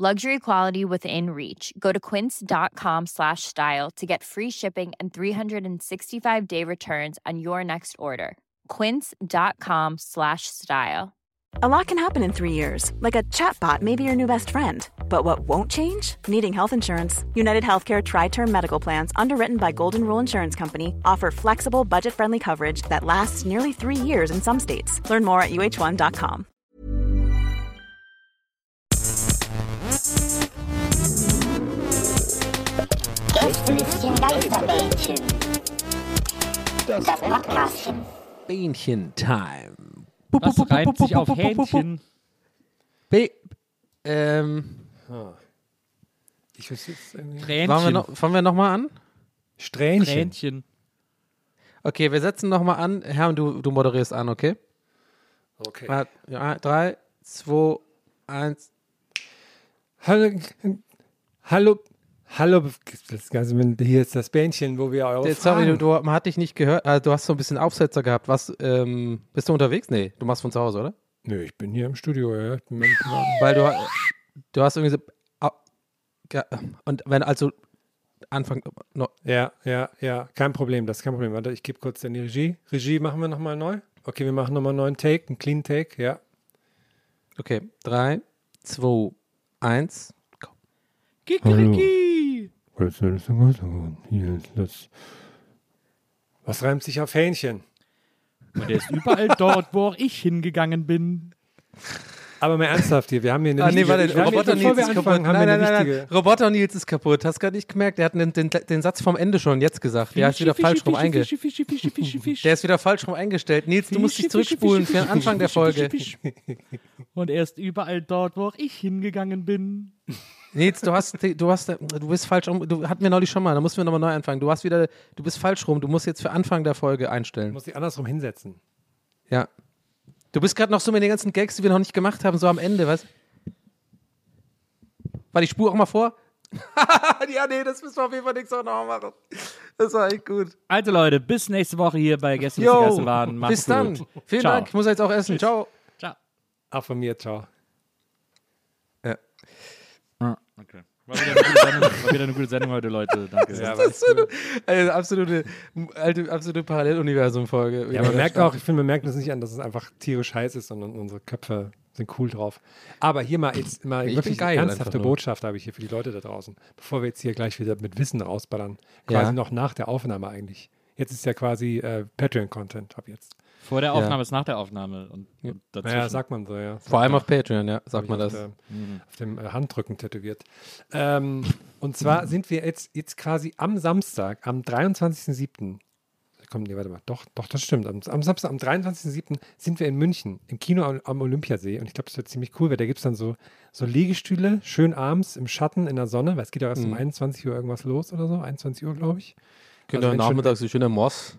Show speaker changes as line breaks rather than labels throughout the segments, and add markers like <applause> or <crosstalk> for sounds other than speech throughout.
Luxury quality within reach. Go to quince.com slash style to get free shipping and 365 day returns on your next order. Quince.com slash style.
A lot can happen in three years, like a chatbot may be your new best friend. But what won't change? Needing health insurance. United Healthcare Tri Term Medical Plans, underwritten by Golden Rule Insurance Company, offer flexible, budget friendly coverage that lasts nearly three years in some states. Learn more at uh1.com.
Geisterbähnchen. Das Podcastchen.
Bähnchen-Time.
Was reimt sich auf Hähnchen?
B ähm,
Ich weiß jetzt irgendwie.
fangen wir noch, fangen wir noch mal an?
Strähnchen.
Tränchen.
Okay, wir setzen noch mal an. Herr, du, du moderierst an, okay?
Okay.
Ja, drei, zwei, eins.
Hallo, hallo, hallo, das Ganze, hier ist das Bähnchen, wo wir eure
Jetzt, sorry, du,
Fragen-
du, man hat dich nicht gehört. äh, Du hast so ein bisschen Aufsetzer gehabt. Was, ähm, bist du unterwegs? Nee, du machst von zu Hause, oder?
Nö, ich bin hier im Studio, ja. Ich bin im
Weil du, du hast irgendwie so. Und wenn also Anfang. No,
ja, ja, ja, kein Problem, das ist kein Problem. Warte, ich gebe kurz in die Regie. Regie machen wir nochmal neu. Okay, wir machen nochmal einen neuen Take, einen Clean Take, ja.
okay, drei, zwei, eins.
Kikeriki.
Was reimt sich auf Hähnchen?
Und er ist überall dort, wo auch ich hingegangen bin.
Aber mal ernsthaft hier, wir haben hier eine
Ah, nee, warte, Roboter Nils ist kaputt. Nein, nein, nein, nein. Roboter Nils ist kaputt. Hast gerade nicht gemerkt. Der hat den, den, den Satz vom Ende schon jetzt gesagt. Der ist wieder falsch rum einge
Fischi, Fischi, Fischi, Fischi, Fischi.
Der ist wieder falsch rum eingestellt. Nils, du musst dich zurückspulen für den Anfang der Folge.
Und er ist überall dort, wo auch ich hingegangen bin.
Nils, du hast, du hast, du bist falsch rum. Du hatten wir neulich schon mal. Da mussten wir nochmal neu anfangen. Du hast wieder, du bist falsch rum. Du musst jetzt für Anfang der Folge einstellen.
muss dich andersrum hinsetzen.
Ja. Du bist gerade noch so mit den ganzen Gags, die wir noch nicht gemacht haben, so am Ende, was? War die Spur auch mal vor? <laughs> ja, nee, das müssen wir auf jeden Fall nächste Woche noch machen. Das war echt gut.
Also Leute, bis nächste Woche hier bei Gäste
Jo,
Gäste waren. Macht's
bis dann.
gut.
Vielen
Ciao.
Dank. Ich muss jetzt auch essen. Ciao.
Ciao.
Auch von mir, ciao.
Okay. War wieder, eine gute Sendung, war wieder eine gute Sendung heute, Leute. Danke.
Ja,
Das ist so eine, eine absolute, alte, absolute Paralleluniversum-Folge.
Ja, man merkt auch, ich finde, man merkt das nicht an, dass es einfach tierisch heiß ist, sondern unsere Köpfe sind cool drauf. Aber hier mal jetzt mal
Ich
wirklich
geil
ernsthafte. Botschaft habe ich hier für die Leute da draußen, bevor wir jetzt hier gleich wieder mit Wissen rausballern. Quasi
Ja.
noch nach der Aufnahme eigentlich. Jetzt ist ja quasi äh, Patreon-Content ab jetzt.
Vor der
Ja.
Aufnahme ist nach der Aufnahme. Und, und.
Naja, sagt man so, ja.
Vor allem auf Patreon, ja, sagt man das.
Auf, der, auf dem äh, Handrücken tätowiert. Ähm, und zwar sind wir jetzt, jetzt quasi am Samstag, am 23.07. Komm, nee, warte mal. Doch, doch, das stimmt. Am, am Samstag, am 23.07. sind wir in München, im Kino am, am Olympiasee. Und ich glaube, das wird ziemlich cool, weil da gibt es dann so, so Liegestühle, schön abends im Schatten, in der Sonne, weil es geht ja erst um 21 Uhr irgendwas los oder so, 21 Uhr, glaube ich.
Könnt
Also
nachmittags so schöner Moss.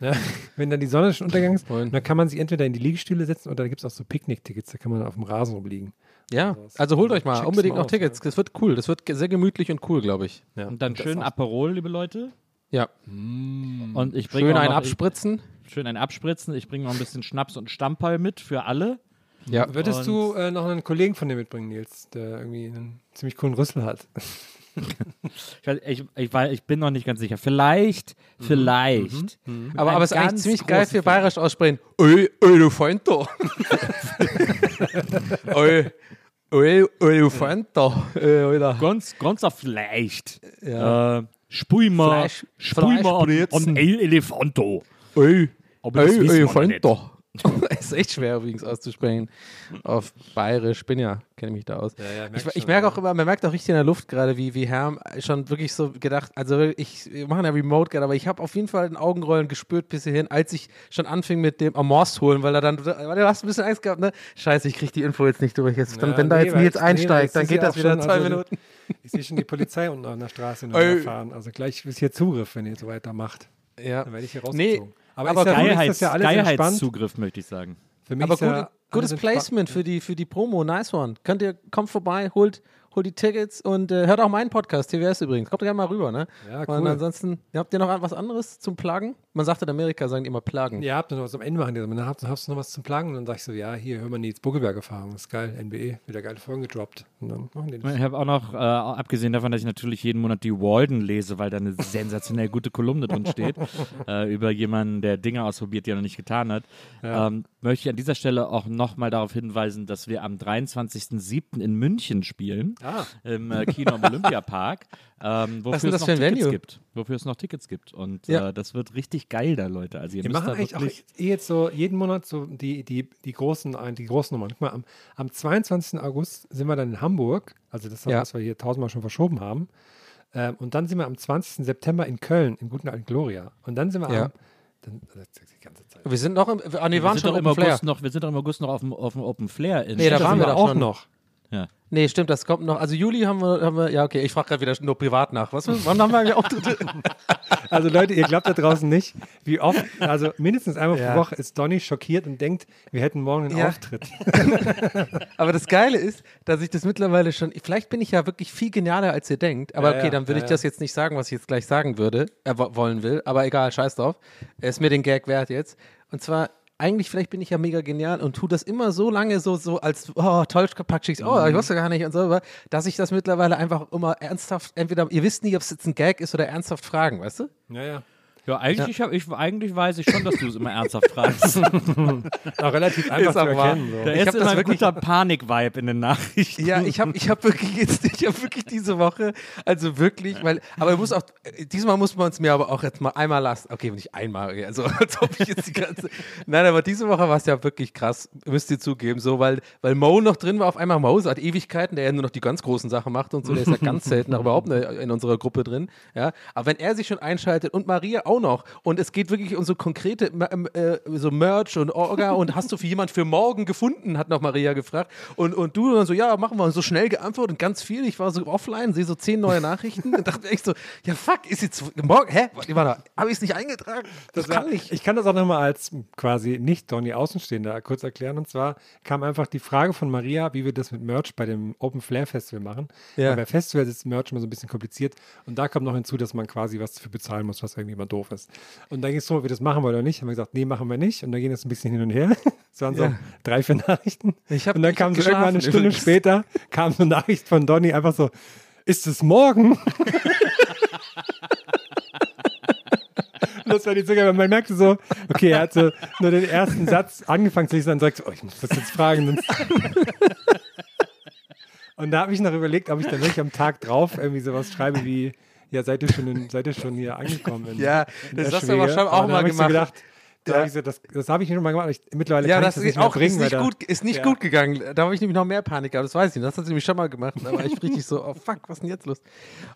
Ja, <laughs> wenn dann die Sonne schon untergegangen ist,
Moin.
dann kann man sich entweder in die Liegestühle setzen oder da gibt es auch so Picknick-Tickets, da kann man auf dem Rasen rumliegen.
Ja,
das-
also holt euch mal
check's
unbedingt
mal
noch
aus,
Tickets. Das wird cool. Das wird sehr gemütlich und cool, glaube ich.
Ja.
Und dann schön Aperol, liebe Leute.
Ja,
Und ich bringe
schön
auch
ein
noch,
abspritzen.
Ich, schön ein Abspritzen. Ich bringe noch ein bisschen Schnaps und Stammball mit für alle.
Ja,
Würdest
Und-
du äh, noch einen Kollegen von dir mitbringen, Nils, der irgendwie einen ziemlich coolen Rüssel hat? <laughs> <laughs>
Ich, weiß- ich, ich, weiß- ich bin noch nicht ganz sicher. Vielleicht, vielleicht. Mit
aber,
einem
aber es ist eigentlich
ganz
ziemlich geil für bayerisch aussprechen. Du Freund da. Ey, Alter.
Ganz, ganz auf vielleicht.
Ja.
Äh, spui mal,
Fleisch-
spui mal an, an El Elefanto.
Ey,
Aber das
ey,
wissen <laughs> noch
da. ist echt schwer übrigens auszusprechen. Auf Bayerisch, bin ja, kenne mich da aus.
Ja, ja,
ich ich merke auch immer, man merkt auch richtig in der Luft gerade, wie, wie Herm schon wirklich so gedacht, also ich, wir machen ja Remote gerade, aber ich habe auf jeden Fall ein Augenrollen gespürt bis hierhin, als ich schon anfing mit dem Amorst holen, weil er dann, weil du hast ein bisschen Angst gehabt, ne? Scheiße, ich kriege die Info jetzt nicht durch. Jetzt,
Ja,
wenn da
nee,
jetzt Nils
jetzt- nee,
einsteigt,
weil
dann geht das wieder
schon,
zwei
also-
Minuten.
Ich sehe schon die Polizei unten an der Straße <laughs>
Ey.
fahren. Also gleich ist hier Zugriff, wenn ihr so weitermacht.
Ja.
Dann werde ich hier
Nee,
rausgezogen. Aber,
aber
ist ja, ist
Geilheits,
das ja alles entspannt.
Geilheitszugriff, möchte ich sagen.
Für mich
Aber
ist ja
gute,
alles
gutes. Placement für die, für die Promo, nice one. Könnt ihr, kommt vorbei, holt, holt die Tickets und äh, hört auch meinen Podcast, TWS übrigens. Kommt gerne mal rüber, ne?
Ja,
Und
cool.
ansonsten, habt ihr noch was anderes zum Plagen? Man sagt in Amerika, sagen die immer Plagen.
Ja, habt ihr noch was am Ende machen die so, dann habt, hast du noch was zum Plagen? Und dann sag ich so, ja, hier, hör mal Nils Buckelberg Erfahrung, das ist geil, NBE, wieder geile Folgen gedroppt. Und dann machen die das.
Ich habe auch noch, äh, abgesehen davon, dass ich natürlich jeden Monat die Walden lese, weil da eine sensationell gute Kolumne drin steht, <laughs> äh, über jemanden, der Dinge ausprobiert, die er noch nicht getan hat,
Ja.
ähm, möchte ich an dieser Stelle auch nochmal darauf hinweisen, dass wir am 23.07. in München spielen,
Ah.
im äh, Kino am Olympiapark, ähm, wofür es
das
noch
für ein
Tickets
Venue?
gibt. Wofür es noch Tickets gibt. Und
Ja.
äh, das wird richtig geil da, Leute. Also ihr
Wir
müsst
machen
da
eigentlich auch eh jetzt so jeden Monat so die, die, die, großen, ein- die großen Nummern. Guck mal, am, am 22. August sind wir dann in Hamburg, also das,
Ja.
was wir hier tausendmal schon verschoben haben. Ähm, und dann sind wir am 20. September in Köln, im guten alten Gloria. Und dann sind wir
Ja.
am. Dann, die ganze Zeit.
Wir sind noch im, ah, nee, wir waren schon
doch im
Open Flair.
August noch, wir sind doch im August noch auf dem, auf dem Open Flair in
Nee, da
Da
waren wir doch
auch noch.
Ja.
Nee, stimmt, das kommt noch. Also Juli haben wir, haben wir ja okay, ich frage gerade wieder nur privat nach. Was, wann haben wir eigentlich Auftritte? <laughs>
Also Leute, ihr glaubt da draußen nicht, wie oft, also mindestens einmal
Ja.
pro Woche ist Donny schockiert und denkt, wir hätten morgen einen
Ja.
Auftritt. <laughs>
Aber das Geile ist, dass ich das mittlerweile schon, vielleicht bin ich ja wirklich viel genialer, als ihr denkt, aber
Ja,
okay, dann würde
ja,
ich
ja.
das jetzt nicht sagen, was ich jetzt gleich sagen würde, äh, wo- wollen will, aber egal, scheiß drauf. Ist mir den Gag wert jetzt. Und zwar, eigentlich, vielleicht bin ich ja mega genial und tue das immer so lange so, so als, oh, toll gepackt, schickst, oh, ich
Mhm.
wusste gar nicht und so, dass ich das mittlerweile einfach immer ernsthaft, entweder, ihr wisst nie, ob es jetzt ein Gag ist oder ernsthaft fragen, weißt du?
Ja, ja.
Ja, eigentlich, Ich hab, ich, eigentlich weiß ich schon, dass du es immer ernsthaft fragst. <laughs>
Auch relativ einfach zu erkennen. So.
Da
Ich
ist immer
das
ein guter Panik-Vibe in den Nachrichten.
Ja, ich habe ich hab wirklich jetzt, ich habe wirklich diese Woche, also wirklich, weil, aber ich muss auch, diesmal muss man es mir aber auch jetzt mal einmal lassen. Okay, nicht einmal, also <laughs> als ob ich jetzt die ganze, nein, aber diese Woche war es ja wirklich krass, müsst ihr zugeben, so, weil, weil Mo noch drin war, auf einmal Mo seit Ewigkeiten, der ja nur noch die ganz großen Sachen macht und so, der ist ja <laughs> ganz selten auch überhaupt in unserer Gruppe drin, ja, aber wenn er sich schon einschaltet und Maria auch noch und es geht wirklich um so konkrete, äh, so Merch und Orga und hast du für jemand für morgen gefunden, hat noch Maria gefragt und, und du dann so, ja, machen wir und so schnell geantwortet und ganz viel, ich war so offline, sehe so zehn neue Nachrichten und dachte echt so, ja fuck, ist jetzt morgen, hä, warte, habe ich es nicht eingetragen? Das,
war-
kann ich.
Ich kann das auch nochmal als quasi nicht Donny Außenstehender kurz erklären. Und zwar kam einfach die Frage von Maria, wie wir das mit Merch bei dem Open Flair Festival machen.
Ja.
Weil bei Festivals ist Merch immer so ein bisschen kompliziert. Und da kommt noch hinzu, dass man quasi was dafür bezahlen muss, was irgendwie immer doof ist. Und dann ging es so, ob wir das machen wollen oder nicht. Haben wir gesagt, nee, machen wir nicht. Und dann ging es ein bisschen hin und her. <laughs> Es waren so
Ja.
drei, vier Nachrichten.
Ich hab-
und dann kam so irgendwann eine Stunde
übrigens.
später, kam so eine Nachricht von Donny einfach so, ist es morgen? <laughs> Das war die weil man merkte so, okay, er hat so nur den ersten Satz angefangen zu lesen und sagt so, oh, ich muss das jetzt fragen. <laughs> und da habe ich noch überlegt, ob ich dann wirklich am Tag drauf irgendwie sowas schreibe wie, ja, seid ihr schon, in, seid ihr schon hier angekommen? In, <laughs>
Ja,
in
das hast du aber schon auch mal gemacht.
Gedacht, da
Ja.
hab so, das das habe ich schon mal gemacht. Ich, mittlerweile
Ja,
kann
das
ich das
ist
nicht
auch
bringen.
ist nicht,
da-
gut, ist nicht
Ja.
gut gegangen. Da habe ich nämlich noch mehr Panik gehabt, das weiß ich. nicht. Das hat sie nämlich schon mal gemacht. Da war ich richtig so, oh fuck, was ist denn jetzt los?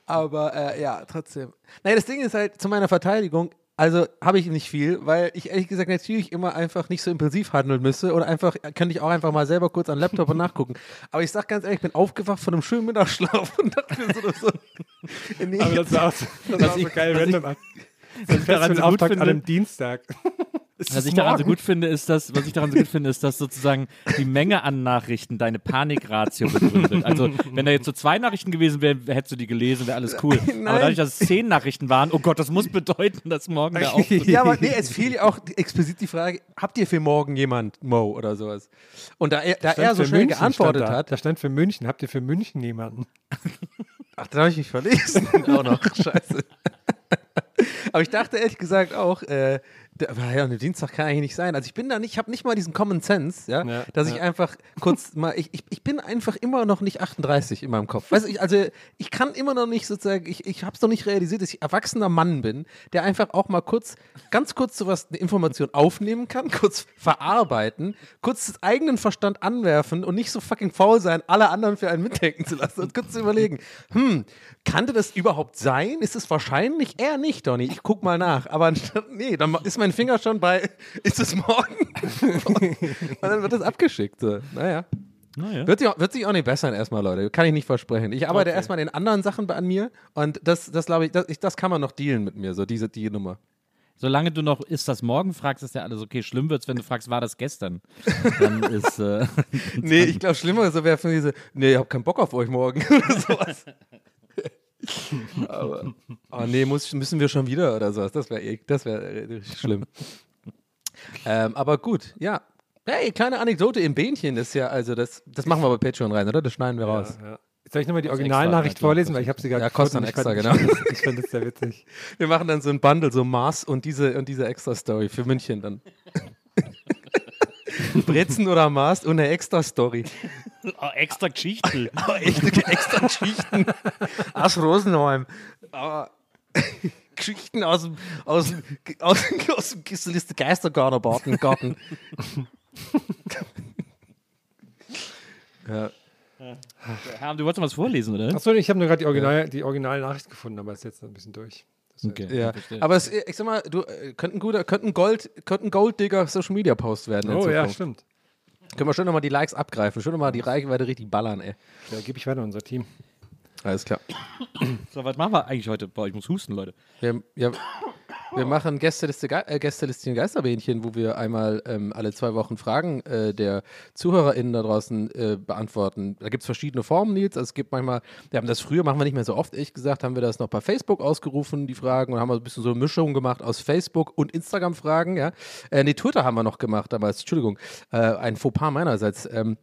Aber äh, ja, trotzdem. Naja, das Ding ist halt, zu meiner Verteidigung, also habe ich nicht viel, weil ich ehrlich gesagt natürlich immer einfach nicht so impulsiv handeln müsste oder einfach, könnte ich auch einfach mal selber kurz an den Laptop und nachgucken. Aber ich sag ganz ehrlich, ich bin aufgewacht von einem schönen Mittagsschlaf <laughs> und dachte mir so, so <laughs> nee,
Aber das war auch so, das war auch so geil random. an. <laughs> Das ist
daran
ein Auftakt an einem Dienstag.
Was ich daran so gut finde, ist, dass, was ich daran so gut finde, ist, dass sozusagen die Menge an Nachrichten deine Panikratio begründet. Also, wenn da jetzt so zwei Nachrichten gewesen wären, hättest du die gelesen, wäre alles cool.
Nein. <laughs>
Aber dadurch, dass es zehn Nachrichten waren, oh Gott, das muss bedeuten, dass morgen der <laughs> Auftritt
Ja, aber nee, es fiel ja auch explizit die Frage, habt ihr für morgen jemand Mo oder sowas? Und da er, da er so schnell
München
geantwortet
stand da.
hat,
Da stand für München. Habt ihr für München jemanden?
ach, da habe ich mich verlesen. <laughs> auch noch, scheiße. aber ich dachte ehrlich gesagt auch, äh, ja, ne, Dienstag kann eigentlich nicht sein. Also ich bin da nicht, ich habe nicht mal diesen Common Sense, ja,
Ja,
dass ich
ja.
einfach kurz <laughs> mal, ich, ich, ich bin einfach immer noch nicht 38 in meinem Kopf. Weißt du, ich, also ich kann immer noch nicht sozusagen, ich, ich habe es noch nicht realisiert, dass ich erwachsener Mann bin, der einfach auch mal kurz, ganz kurz sowas, eine Information aufnehmen kann, <laughs> kurz verarbeiten, kurz den eigenen Verstand anwerfen und nicht so fucking faul sein, alle anderen für einen mitdenken zu lassen und kurz zu überlegen, hm, kannte das überhaupt sein? Ist es wahrscheinlich? Eher nicht, Donny. Ich guck mal nach. Aber anstatt, <laughs> nee, dann ist mein Finger schon bei, <laughs> ist es morgen? und dann wird es abgeschickt. So. Naja.
Naja.
Wird, sich auch- wird sich auch nicht bessern erstmal, Leute. Kann ich nicht versprechen. Ich arbeite erstmal in anderen Sachen bei- an mir und das, das glaube ich das, ich, das kann man noch dealen mit mir, so diese die Nummer.
Solange du noch, ist das morgen, fragst, ist ja alles okay. Schlimm wird's, wenn du fragst, war das gestern? Dann <laughs> ist, äh,
Nee, ich glaube, schlimmer so wäre für diese, nee, ich habe keinen Bock auf euch morgen <laughs> oder sowas. Aber, oh nee, muss, müssen wir schon wieder oder sowas. Das wäre das wär richtig schlimm. <laughs> ähm, aber gut, ja. Hey, kleine Anekdote im Bähnchen ist ja, also das, das machen wir bei Patreon rein, oder? Das schneiden wir raus.
Ja, ja. Soll ich nochmal die Originalnachricht
klar.
vorlesen, weil ich habe sie gerade
Ja, kostet dann extra,
fand-
genau. <laughs>
Ich finde es sehr witzig.
Wir machen dann so ein Bundle, so Mars und diese, und diese Extra-Story für München dann. <laughs> Brezen oder Mars und eine Extra-Story.
oh, <laughs> extra Geschichte. <laughs>
Oh, echte extra Geschichten aus Rosenheim. Aber <laughs> Geschichten aus dem, aus dem, aus dem, aus dem Geistergarten. Garten. ja.
Herr, du wolltest noch was vorlesen, oder?
Achso, ich habe nur gerade die, Original, die Originalnachricht gefunden, aber ist jetzt ein bisschen durch.
Okay.
Ja,
verstehe.
aber es, ich sag mal, du äh, könnte ein guter, könnte ein Gold, könnte ein Golddigger Social Media Post werden. in
Oh ja, stimmt.
Können wir schon nochmal die Likes abgreifen, schon nochmal die Reichweite richtig ballern, ey.
Ja, gebe ich weiter unser Team.
Alles klar.
So, was machen wir eigentlich heute? Boah, ich muss husten, Leute.
Wir, ja, wir machen Gästeliste, äh, Gästeliste Geisterbähnchen, wo wir einmal ähm, alle zwei Wochen Fragen äh, der ZuhörerInnen da draußen äh, beantworten. Da gibt es verschiedene Formen, Nils. Also es gibt manchmal, wir haben das früher, machen wir nicht mehr so oft, ehrlich gesagt, haben wir das noch bei Facebook ausgerufen, die Fragen, und haben ein bisschen so eine Mischung gemacht aus Facebook und Instagram-Fragen, ja. Äh, nee, Twitter haben wir noch gemacht damals, Entschuldigung. Äh, ein Fauxpas meinerseits. Ähm,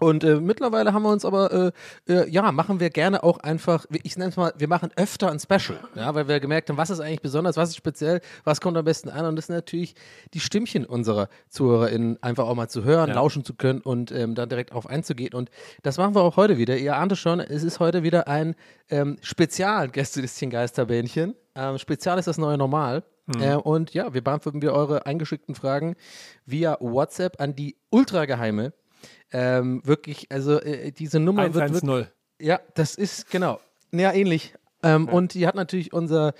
und äh, mittlerweile haben wir uns aber, äh, äh, ja, machen wir gerne auch einfach, ich nenne es mal, wir machen öfter ein Special, ja, weil wir gemerkt haben, was ist eigentlich besonders, was ist speziell, was kommt am besten an und das sind natürlich die Stimmchen unserer ZuhörerInnen einfach auch mal zu hören,
Ja.
lauschen zu können und ähm, dann direkt auf einzugehen und das machen wir auch heute wieder. Ihr ahnt es schon, es ist heute wieder ein ähm, Spezial Gästelistchen Geisterbähnchen. Ähm, Spezial ist das neue Normal. Äh, und ja, wir beantworten wir eure eingeschickten Fragen via WhatsApp an die ultrageheime ähm, wirklich, also äh, diese Nummer wird, wird
110.
ja, das ist genau. Ja, ähnlich. Ähm, Und die hat natürlich unser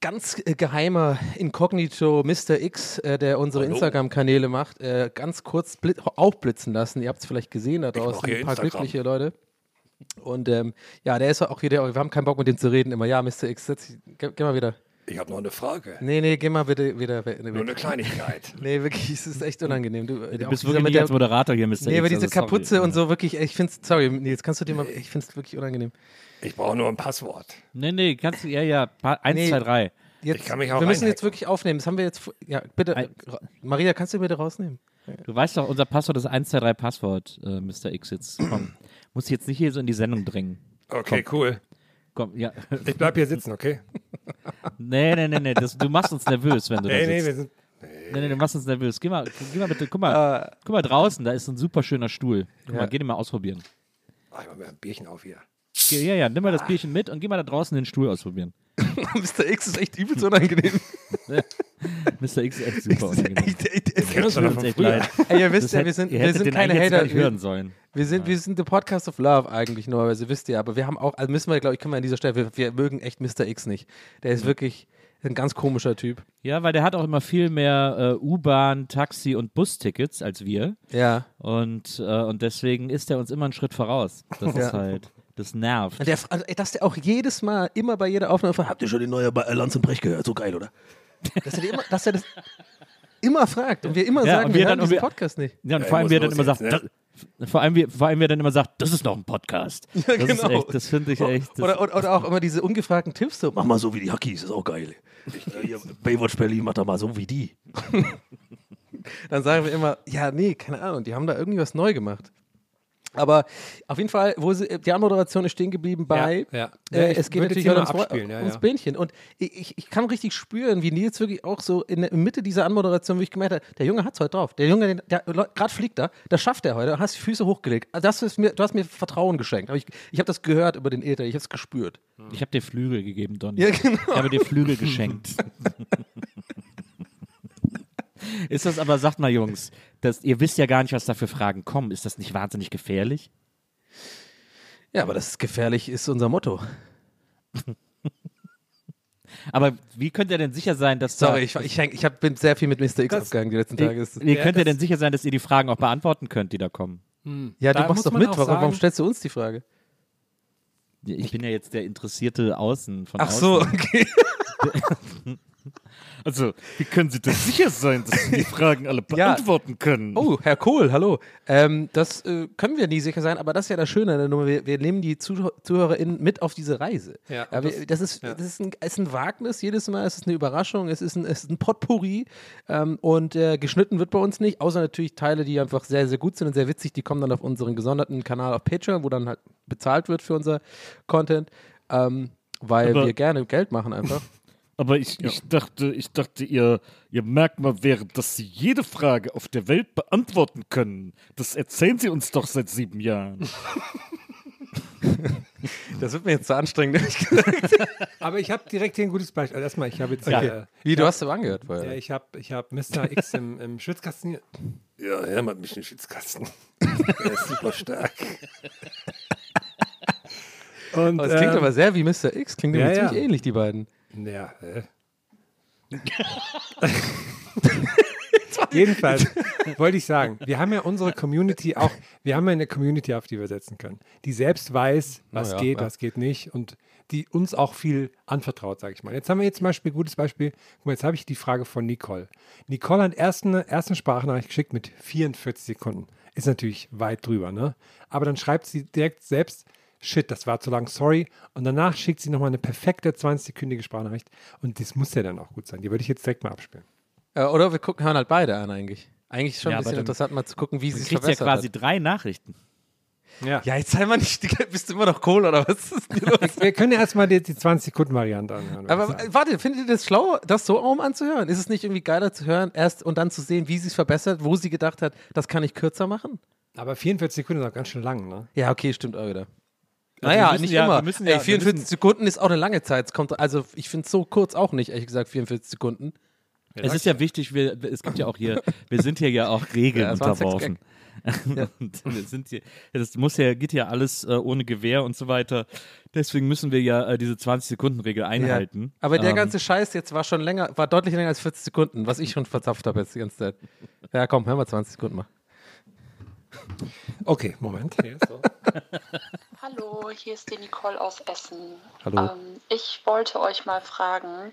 ganz äh, geheimer Inkognito Mr. X, äh, der unsere Instagram-Kanäle macht, äh, ganz kurz blit aufblitzen lassen. Ihr habt es vielleicht gesehen da draußen, ein paar
Instagram.
glückliche Leute. Und ähm, ja, der ist auch hier, der, wir haben keinen Bock mit dem zu reden, immer, ja, Mr. X, setz, geh, geh mal wieder.
Ich habe noch eine Frage.
Nee, nee, geh mal bitte wieder weg.
Nur eine Kleinigkeit. <laughs>
Nee, wirklich, es ist echt unangenehm. Du,
Du bist wirklich nicht als Moderator hier, Mr.
Nee, aber
X,
diese
also sorry.
Kapuze und so wirklich, ich find's, sorry, Nils, kannst du dir mal, ich find's wirklich unangenehm.
Ich brauche nur ein Passwort.
Nee, nee, kannst du, ja, ja, pa- eins,
Nee.
zwei, drei.
Jetzt,
Ich kann mich auch
wir müssen jetzt wirklich aufnehmen. Das haben wir jetzt. Ja, bitte.
Ein-
Maria, kannst du bitte rausnehmen?
Du weißt doch, unser Passwort ist 123 Passwort, äh, Mr. X jetzt. Komm. Muss ich jetzt nicht hier so in die Sendung drängen.
Okay, cool.
Komm, ja.
Ich bleib hier sitzen, okay?
Nee, nee, nee, nee. Das, du machst uns nervös, wenn du da
Nee, nee,
sitzt.
wir sind.
Nee, nee, du machst uns nervös. Geh mal, geh mal bitte, guck mal, guck mal draußen, da ist ein super schöner Stuhl. Guck
Ja.
mal, geh den mal ausprobieren.
Ah, ich mach mir ein Bierchen auf hier.
Geh, ja, ja, nimm mal das Bierchen mit und geh mal da draußen den Stuhl ausprobieren. <laughs>
Mr. X ist echt übelst unangenehm. <laughs>
Mr. X ist echt super unangenehm.
echt, echt, echt,
kennen uns von
echt leid.
Ey, ihr wisst
Das
ja, wir sind, wir sind keine Hater.
nicht
Wir,
hören sollen.
wir sind, wir sind der Podcast of Love eigentlich normalerweise, wisst ihr. Aber wir haben auch, also müssen wir, glaube ich, können wir an dieser Stelle, wir, wir mögen echt Mr. X nicht. Der ist wirklich ein ganz komischer Typ.
Ja, weil der hat auch immer viel mehr äh, U-Bahn, Taxi und Bustickets als wir.
Ja.
Und, äh, und deswegen ist er uns immer einen Schritt voraus. Das
Ja.
ist halt, das nervt.
Und der, also, dass der auch jedes Mal, immer bei jeder Aufnahme fragt, habt ihr schon die neue Ba- Lanz und Brecht gehört? So geil, oder? Dass er, immer, dass er das immer fragt und wir immer
Ja,
sagen,
und
wir
wir
hören
dann- und
diesen
wir-
Podcast nicht.
Ja, und
Ja,
vor allem, er dann immer sagt, das, vor, allem, wie, vor allem, wie er dann immer sagt, das ist noch ein Podcast. <laughs> Das ist
genau.
echt, das finde ich echt. Das,
Oder, oder, oder auch immer diese ungefragten Tipps so, mach mal so wie die Hackies, ist auch geil. Ich, äh, hier, <laughs> Baywatch Berlin, mach doch mal so wie die. <laughs> Dann sagen wir immer, ja, nee, keine Ahnung, die haben da irgendwie was neu gemacht. Aber auf jeden Fall, wo sie, die Anmoderation ist stehen geblieben bei,
Ja, ja.
Äh,
Ja, ich
es geht halt
mal
ums,
abspielen, ja,
ums
ja.
Bähnchen. Und ich, ich, ich kann richtig spüren, wie Nils wirklich auch so in der Mitte dieser Anmoderation wirklich gemerkt hat, der Junge hat es heute drauf. Der Junge, der, der gerade fliegt da, das schafft er heute, hast die Füße hochgelegt. Also Das ist mir, du hast mir Vertrauen geschenkt. Aber ich, ich habe das gehört über den Äther, ich habe es gespürt.
Ich habe dir Flügel gegeben, Donny.
Ja, genau.
Ich habe dir Flügel geschenkt. <laughs> ist das aber, sagt mal, Jungs, das, ihr wisst ja gar nicht, was da für Fragen kommen. Ist das nicht wahnsinnig gefährlich?
Ja, aber das ist gefährlich, ist unser Motto. <laughs>
Aber wie könnt ihr denn sicher sein, dass
Sorry,
da,
ich, ich, ich hab, bin sehr viel mit Mr. X
Das-
abgegangen die letzten Tage.
wie,
Ja,
könnt ihr denn sicher sein, dass ihr die Fragen auch beantworten könnt, die da kommen?
Ja,
Da
du machst doch mit. Warum, warum stellst du uns die Frage?
Ich bin ja jetzt der interessierte Außen von
Ach
außen.
so, okay. <laughs> <laughs>
Also, wie können Sie denn sicher sein, dass Sie die <laughs> Fragen alle
Ja.
beantworten können?
Oh, Herr Kohl, hallo. Ähm, das äh, können wir nie sicher sein, aber das ist ja das Schöne an der Nummer. Wir, wir nehmen die Zuh ZuhörerInnen mit auf diese Reise.
Ja,
Ja, wir,
das-
das, ist,
ja.
das ist, ein, ist ein Wagnis jedes Mal, es ist eine Überraschung, es ist ein, es ist ein Potpourri ähm, und äh, geschnitten wird bei uns nicht, außer natürlich Teile, die einfach sehr, sehr gut sind und sehr witzig, die kommen dann auf unseren gesonderten Kanal auf Patreon, wo dann halt bezahlt wird für unser Content, ähm, weil
Aber-
wir gerne Geld machen einfach.
Aber ich, ich dachte, ich dachte, ihr, ihr Merkmal wäre, dass Sie jede Frage auf der Welt beantworten können. Das erzählen Sie uns doch seit sieben Jahren. <laughs>
Das wird mir jetzt zu anstrengend. ehrlich gesagt. <laughs>
Aber ich habe direkt hier ein gutes Beispiel. Also erstmal, ich habe jetzt
Ja.
hier,
Wie, du hast es angehört vorher.
ja, ich habe ich hab Mr. <laughs> X im, im Schwitzkasten hier.
Ja, Herm hat mich in den Schwitzkasten. Er ist super stark.
Und,
Aber es klingt
ähm,
aber sehr wie Mr. X, klingt
ja,
irgendwie
ja.
ziemlich ähnlich, die beiden.
Ja, äh. <laughs> Jedenfalls wollte ich sagen, wir haben ja unsere Community auch, wir haben ja eine Community, auf die wir setzen können, die selbst weiß, was
Na ja,
geht,
ja.
was geht nicht und die uns auch viel anvertraut, sage ich mal. Jetzt haben wir jetzt zum Beispiel, gutes Beispiel, guck mal, jetzt habe ich die Frage von Nicole. Nicole hat erst eine erste Sprachnachricht geschickt mit 44 Sekunden. Ist natürlich weit drüber, ne? Aber dann schreibt sie direkt selbst, shit, das war zu lang, sorry. Und danach schickt sie nochmal eine perfekte 20-sekündige Sprachnachricht. Und das muss ja dann auch gut sein. Die würde ich jetzt direkt mal abspielen.
Äh, oder wir gucken, hören halt beide an eigentlich. Eigentlich schon
Ja,
ein bisschen
dann-
interessant, mal zu gucken, wie sie
Du
es
kriegst ja
verbessert
quasi
hat.
drei Nachrichten.
Ja.
Ja, jetzt sei mal nicht, <laughs> bist du immer noch Kohl oder was ist denn los?
Wir können ja erstmal die, die 20-Sekunden-Variante anhören.
Aber warte, findet ihr das schlau, das so rum anzuhören? Ist es nicht irgendwie geiler zu hören, erst und dann zu sehen, wie sie es verbessert, wo sie gedacht hat, das kann ich kürzer machen?
Aber 44 Sekunden ist auch ganz schön lang, ne?
Ja, okay, stimmt auch wieder.
Wir
Naja, nicht
ja-
immer.
wir müssen
Ey,
ja- wir
44
müssen-
Sekunden ist auch eine lange Zeit. Es kommt, also ich finde es so kurz auch nicht, ehrlich gesagt, 44 Sekunden.
es ist ja wichtig, wir, es gibt ja auch hier, wir sind hier ja auch <laughs> Regeln
Ja,
unterworfen. <laughs> Und wir sind hier, das muss ja, geht ja alles äh, ohne Gewehr und so weiter. Deswegen müssen wir ja äh, diese 20-Sekunden-Regel einhalten.
Ja. Aber der
Ähm,
ganze Scheiß jetzt war schon länger, war deutlich länger als 40 Sekunden, was ich schon verzapft habe jetzt die ganze Zeit. Ja, komm, hör mal 20 Sekunden mal.
Okay, Moment. Hier, so. <laughs>
Hallo, hier ist die Nicole aus Essen.
Hallo.
Ähm, ich wollte euch mal fragen,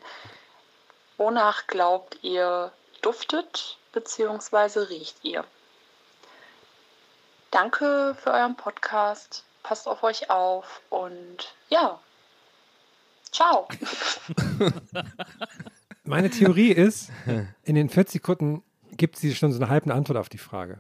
wonach glaubt ihr duftet bzw. riecht ihr? Danke für euren Podcast. Passt auf euch auf und ja. Ciao. <laughs>
Meine Theorie ist, in den 40 Sekunden gibt sie schon so eine halbe Antwort auf die Frage.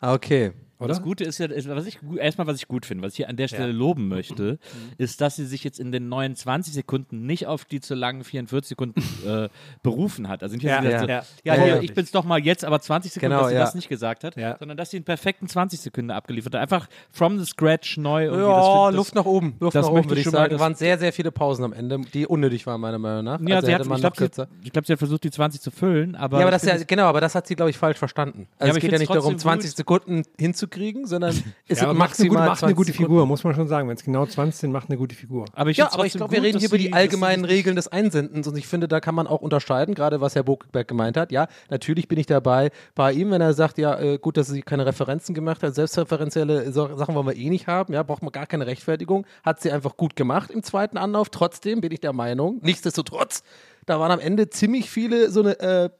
Ah, okay.
Oder?
Das Gute ist ja, was ich erstmal, was ich gut finde, was ich hier an der Stelle loben möchte, ist, dass sie sich jetzt in den 29 Sekunden nicht auf die zu langen 44 Sekunden äh, berufen hat. Also nicht,
Ja, ja,
so,
ja.
ja,
Ja, ja.
ich bin's doch mal jetzt, aber 20 Sekunden,
Genau,
dass sie
ja.
das nicht gesagt hat,
Ja.
sondern dass sie einen perfekten 20 Sekunden abgeliefert hat. Einfach from the scratch neu.
Ja, Luft nach oben. Luft
das
nach oben, würde
ich
sagen.
das-
waren sehr, sehr viele Pausen am Ende, die unnötig waren, meiner Meinung nach.
Ja,
also
sie hat, ich
noch
glaube,
kürzer.
sie, ich glaub, sie hat versucht, die 20 zu füllen, aber.
Ja, aber das ja,
es-
genau, aber das hat sie, glaube ich, falsch verstanden. Also es geht ja nicht darum,
trotzdem
20
gut.
Sekunden hinzukriegen, sondern <laughs> es
Ja, macht eine gute, macht eine
20
gute. Figur, muss man schon sagen. Wenn es genau 20 sind, macht eine gute Figur.
aber ich
Ja, aber ich glaube, wir reden hier über die allgemeinen Regeln des Einsendens und ich finde, da kann man auch unterscheiden, gerade was Herr Bokeberg gemeint hat. Ja, natürlich bin ich dabei bei ihm, wenn er sagt, ja, äh, gut, dass sie keine Referenzen gemacht hat, selbstreferenzielle Sachen wollen wir eh nicht haben, ja, braucht man gar keine Rechtfertigung, hat sie einfach gut gemacht im zweiten Anlauf. Trotzdem bin ich der Meinung, nichtsdestotrotz, da waren am Ende ziemlich viele so eine, äh,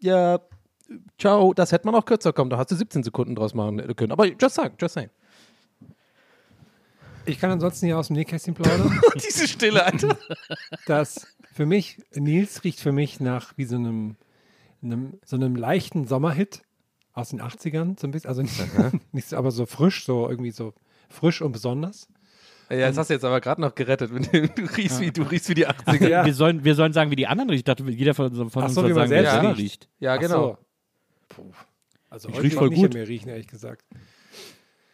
ja, ciao, das hätte man auch kürzer kommen, da hast du 17 Sekunden draus machen können. Aber just saying, just saying.
Ich kann ansonsten hier aus dem Nähkästchen plaudern, <laughs>
Diese Stille, Alter.
dass für mich, Nils riecht für mich nach wie so einem, einem so einem leichten Sommerhit aus den 80ern, so ein bisschen. Also nicht, <laughs> nicht so, aber so frisch, so irgendwie so frisch und besonders.
Ja, das hast du jetzt aber gerade noch gerettet. mit dem- <laughs> Du riechst, wie, du riechst wie die 80er.
Ja.
Wir, sollen, wir sollen sagen, wie die anderen riechen. Ich dachte, jeder von, von
Ach
uns
so,
soll
wie man
sagen, wie
selbst
er
riecht.
Ja, genau.
so. Puh. Also
Ich
heute
riech
will
voll
nicht
gut.
mehr riechen, ehrlich gesagt.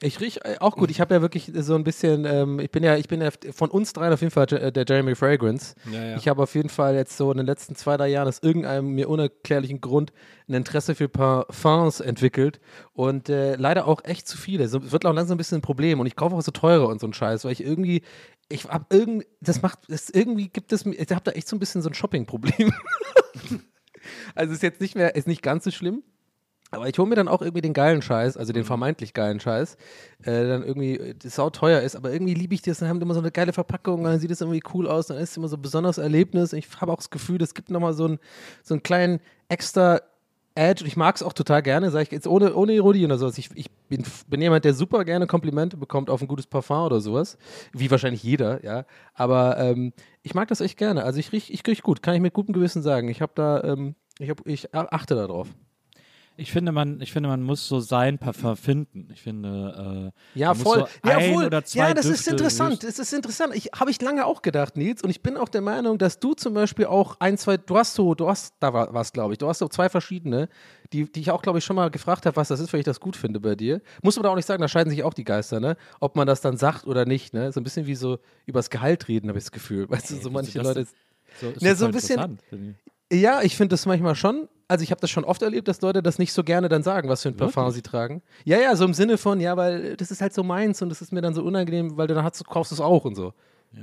Ich riech äh, auch gut. Ich habe ja wirklich so ein bisschen, ähm, ich bin ja, ich bin ja von uns dreien auf jeden Fall der Jeremy Fragrance.
Ja, ja.
Ich habe auf jeden Fall jetzt so in den letzten zwei, drei Jahren aus irgendeinem mir unerklärlichen Grund ein Interesse für Parfums entwickelt und äh, leider auch echt zu viele. So, wird auch langsam ein bisschen ein Problem und ich kaufe auch so teure und so einen Scheiß, weil ich irgendwie, ich hab irgend, das macht, das irgendwie gibt es mir, ich habe da echt so ein bisschen so ein Shopping-Problem. <laughs> also ist jetzt nicht mehr, ist nicht ganz so schlimm. Aber ich hole mir dann auch irgendwie den geilen Scheiß, also den vermeintlich geilen Scheiß, äh, dann irgendwie sau teuer ist, aber irgendwie liebe ich das, dann haben die immer so eine geile Verpackung, dann sieht es irgendwie cool aus, dann ist es immer so ein besonderes Erlebnis. Ich habe auch das Gefühl, es gibt nochmal so, ein, so einen kleinen extra Edge und ich mag es auch total gerne, sage ich jetzt ohne, ohne Ironie oder sowas. Ich, ich bin, bin jemand, der super gerne Komplimente bekommt auf ein gutes Parfum oder sowas, wie wahrscheinlich jeder, ja. Aber ähm, ich mag das echt gerne. Also ich riech, ich riech gut, kann ich mit gutem Gewissen sagen. Ich habe da, ähm, ich, hab, ich achte darauf.
Ich finde, man, ich finde, man muss so sein Parfum finden. Ich finde, äh,
Ja, voll.
So
ja,
ein
voll.
oder zwei
ja, das ist
Düfte
interessant.
lösen.
Das ist interessant. Ich habe ich lange auch gedacht, Nils, und ich bin auch der Meinung, dass du zum Beispiel auch ein, zwei, du hast so, du hast, da war was, glaube ich, du hast so zwei verschiedene, die, die ich auch, glaube ich, schon mal gefragt habe, was das ist, weil ich das gut finde bei dir. Muss man da auch nicht sagen, da scheiden sich auch die Geister, ne? Ob man das dann sagt oder nicht, ne? So ein bisschen wie so übers Gehalt reden, habe ich das Gefühl. Weißt du, so manche Leute.
So, ist
Ja, so ein bisschen-
interessant.
Ja, ich finde das manchmal schon. Also ich habe das schon oft erlebt, dass Leute das nicht so gerne dann sagen, was für ein Parfum
Wirklich?
sie tragen. Ja, ja, so im Sinne von, ja, weil das ist halt so meins und das ist mir dann so unangenehm, weil dann hast du, kaufst du es auch und so. Ja.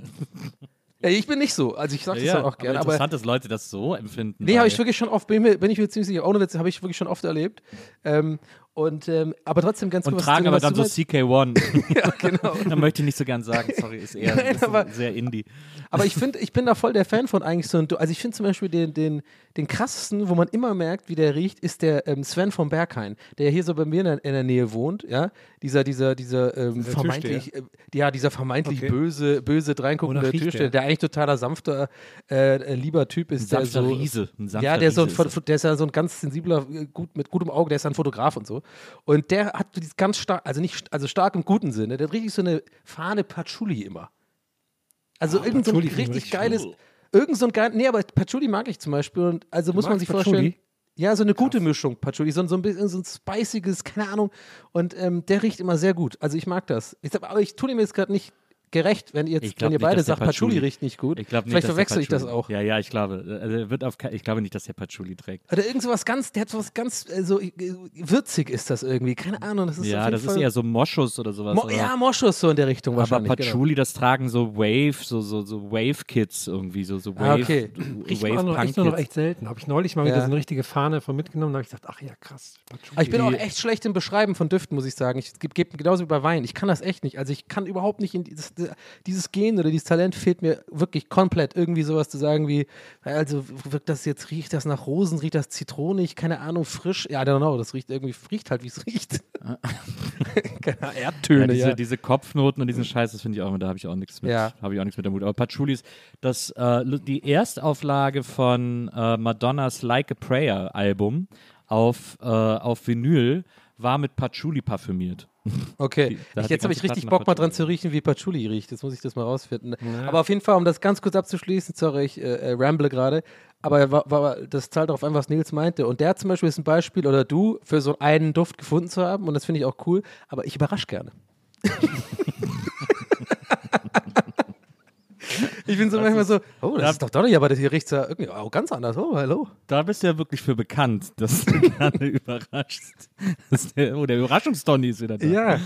<laughs> ich bin nicht so. Also ich sage das
Ja,
auch gerne, aber,
interessant, dass Leute das so empfinden.
nee, habe ich wirklich schon oft, bin, mir, bin ich mir ziemlich sicher, ohne Witz, habe ich wirklich schon oft erlebt. Ähm, und ähm, aber trotzdem ganz
und
kurz
tragen aber dann so
meinst.
CK1. <laughs>
Ja, genau. <laughs>
da möchte ich nicht so gern sagen, sorry, ist eher <laughs>
Nein,
ein
aber-
sehr Indie.
Aber ich finde, ich bin da voll der Fan von eigentlich so ein, also ich finde zum Beispiel den, den, den krassesten, wo man immer merkt, wie der riecht, ist der ähm, Sven vom Berghain, der hier so bei mir in der, in der Nähe wohnt, ja, dieser, dieser, dieser ähm,
Dieser
vermeintlich, äh, ja, dieser vermeintlich
Okay.
böse, böse dreinguckende Türsteher,
der?
der eigentlich totaler sanfter, äh, lieber Typ
Ein
ist, der
sanfter
so,
Riese. Ein sanfter
ja, der ist, so ein, der ist ja so ein ganz sensibler, äh, gut, mit gutem Auge, der ist ja ein Fotograf und so. Und der hat dieses ganz stark, also nicht, also stark im guten Sinne, der hat richtig so eine Fahne Patchouli immer. Also irgend so ein richtig
richtig
geiles, irgend so ein geil, nee, aber Patchouli mag ich zum Beispiel und also muss man sich vorstellen.
Patchouli?
Ja, so eine gute Mischung, Patchouli, so, ein- so ein bisschen so ein spiciges, keine Ahnung. Und ähm, der riecht immer sehr gut. Also ich mag das. Ich aber ich tue dem jetzt gerade nicht gerecht, wenn ihr, jetzt,
Ich glaub
wenn ihr beide sagt, Patchouli
Patchouli-
riecht nicht gut.
Ich nicht,
Vielleicht verwechsel ich das auch.
Ja, ja, ich glaube. Also er wird auf, ich glaube nicht, dass der Patchouli trägt.
Oder irgend sowas ganz, der hat sowas ganz, so äh, würzig ist das irgendwie. Keine Ahnung. Das ist
ja, das
Fall
ist eher so Moschus oder sowas.
Mo
aber,
ja, Moschus so in der Richtung
aber
wahrscheinlich. genau.
Patchouli, das tragen so Wave, so, so, so Wave-Kids irgendwie, so, so Wave,
Ah, okay.
Riecht man noch, echt nur noch echt selten. Habe ich neulich mal wieder
Ja.
so eine richtige Fahne von mitgenommen. Da habe ich gedacht, ach ja, krass. Patchouli.
Aber ich bin auch echt schlecht im Beschreiben von Düften, muss ich sagen. Ich gebe geb genauso wie bei Wein. Ich kann das echt nicht. Also ich kann überhaupt nicht in dieses, dieses Gen oder dieses Talent fehlt mir wirklich komplett. Irgendwie sowas zu sagen wie, also wirkt das jetzt, riecht das nach Rosen, riecht das zitronig, keine Ahnung, frisch. Ja, I don't know, das riecht irgendwie, riecht halt, wie es riecht. <laughs> keine Ahnung,
Ja,
Erdtöne,
diese,
ja.
diese Kopfnoten und diesen Scheiß, das finde ich auch, da habe ich auch nichts mit,
Ja.
habe ich auch nichts mit der Mut. Aber Patchouli ist das, äh, die Erstauflage von äh, Madonnas Like a Prayer Album auf, äh, auf Vinyl war mit Patchouli parfümiert.
Okay, ich, jetzt habe ich richtig Bock mal dran zu riechen, wie Patchouli riecht. Jetzt muss ich das mal rausfinden. Aber auf jeden Fall, um das ganz kurz abzuschließen, sorry, ich äh, äh, ramble gerade, aber war, war, das zahlt darauf ein, was Nils meinte. Und der zum Beispiel ist ein Beispiel, oder du, für so einen Duft gefunden zu haben. Und das finde ich auch cool, aber ich überrasche gerne. <laughs> <laughs> ich bin so manchmal so, oh, das
da-
ist doch Donny, aber das hier riecht ja irgendwie auch ganz anders. Oh, hallo.
Da bist du ja wirklich für bekannt, dass du <laughs> gerne überraschst. Das ist der, oh, der Überraschungsdonny ist wieder da.
Ja.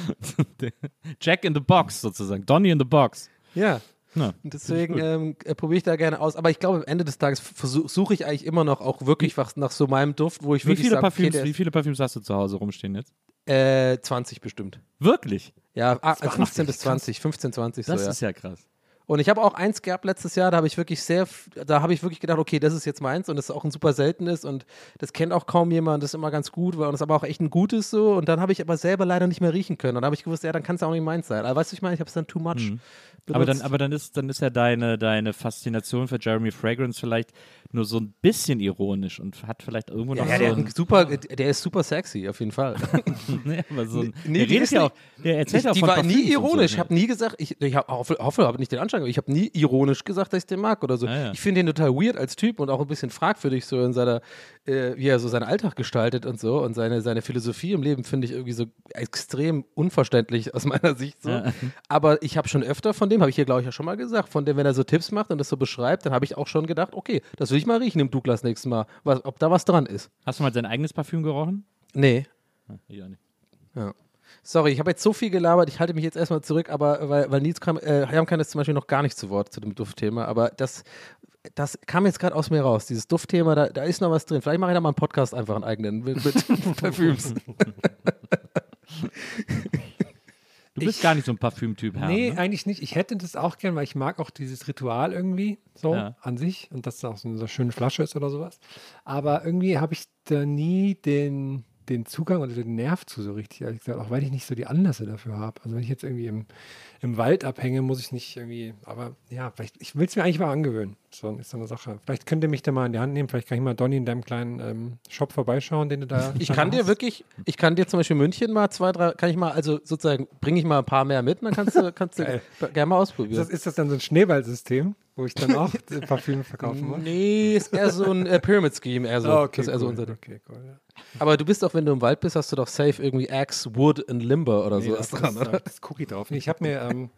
<laughs>
Jack in the Box sozusagen. Donny in the Box.
Ja.
Na,
deswegen ähm, äh, probiere ich da gerne aus. Aber ich glaube, am Ende des Tages versuch- suche ich eigentlich immer noch auch wirklich was nach so meinem Duft, wo ich
wie,
wirklich
viele
okay,
Parfüms,
der
wie viele Parfüms hast du zu Hause rumstehen jetzt?
äh, 20 bestimmt.
Wirklich?
Ja, ah, 15 bis 20, 15, 20
Das
so, ja.
ist ja krass.
Und ich habe auch eins gehabt letztes Jahr, da habe ich wirklich sehr, da habe ich wirklich gedacht, okay, das ist jetzt meins und das ist auch ein super seltenes und das kennt auch kaum jemand, das ist immer ganz gut, weil- und das ist aber auch echt ein gutes so und dann habe ich aber selber leider nicht mehr riechen können und dann habe ich gewusst, ja, dann kann es auch nicht meins sein. Aber weißt du, ich meine, ich habe es dann too much.
Aber dann, aber dann ist, dann ist ja deine, deine Faszination für Jeremy Fragrance vielleicht nur so ein bisschen ironisch und hat vielleicht irgendwo noch
Ja,
so
der, einen super, der ist super sexy, auf jeden Fall. <laughs>
nee, aber so ein
Nee,
der
die
redet ja auch, der erzählt
Ich,
auch
die
von
war
Parfüms
nie
und so,
ironisch. Ich
ja.
habe nie gesagt, ich, ich hoffe, hoffe habe nicht den Anschein, aber ich habe nie ironisch gesagt, dass ich den mag oder so.
Ah, ja.
Ich finde ihn total weird als Typ und auch ein bisschen fragwürdig so in seiner, äh, wie er so seinen Alltag gestaltet und so und seine, seine Philosophie im Leben finde ich irgendwie so extrem unverständlich aus meiner Sicht so.
Ja.
Aber ich habe schon öfter von dem, habe ich hier glaube ich ja schon mal gesagt, von dem, wenn er so Tipps macht und das so beschreibt, dann habe ich auch schon gedacht, okay, das will ich mal riechen im Douglas nächstes Mal, was, ob da was dran ist.
Hast du mal sein eigenes Parfüm gerochen?
Nee,
Ja, ich auch nicht.
ja. Sorry, ich habe jetzt so viel gelabert, ich halte mich jetzt erstmal zurück, aber weil, weil Nils kam, äh, kam jetzt zum Beispiel noch gar nicht zu Wort zu dem Duftthema, aber das, das kam jetzt gerade aus mir raus, dieses Duftthema, da, da ist noch was drin. Vielleicht mache ich da mal einen Podcast einfach einen eigenen mit, mit <laughs> Parfüms. <laughs>
Du bist
Ich-
gar nicht so ein Parfümtyp, Herr.
Nee,
ne?
eigentlich nicht. Ich hätte das auch gern, weil ich mag auch dieses Ritual irgendwie so
Ja.
an sich und dass es auch so eine schöne Flasche ist oder sowas. Aber irgendwie habe ich da nie den, den Zugang oder den Nerv zu so richtig, ehrlich gesagt, auch weil ich nicht so die Anlässe dafür habe. Also wenn ich jetzt irgendwie im, im Wald abhänge, muss ich nicht irgendwie, aber ja, vielleicht, ich will es mir eigentlich mal angewöhnen. So ist so eine Sache. Vielleicht könnt ihr mich da mal in die Hand nehmen, vielleicht kann ich mal Donny in deinem kleinen ähm, Shop vorbeischauen, den du da
Ich kann dir
hast.
wirklich, ich kann dir zum Beispiel München mal zwei, drei, kann ich mal, also sozusagen, bringe ich mal ein paar mehr mit dann kannst du, kannst du gerne mal
Ist
ausprobieren.
das, ist das dann so ein Schneeballsystem, wo ich dann auch Parfüm verkaufen muss?
Nee, ist eher so ein äh, Pyramid Scheme, eher so.
Ah, okay,
das ist eher so
cool.
unser Ding.
okay, cool. Ja.
Aber du bist doch, wenn du im Wald bist, hast du doch safe irgendwie Axe, Wood and Limber oder
Nee,
so
das,
was dran,
ist,
oder?
das ist Cookie drauf. Ich habe mir ähm,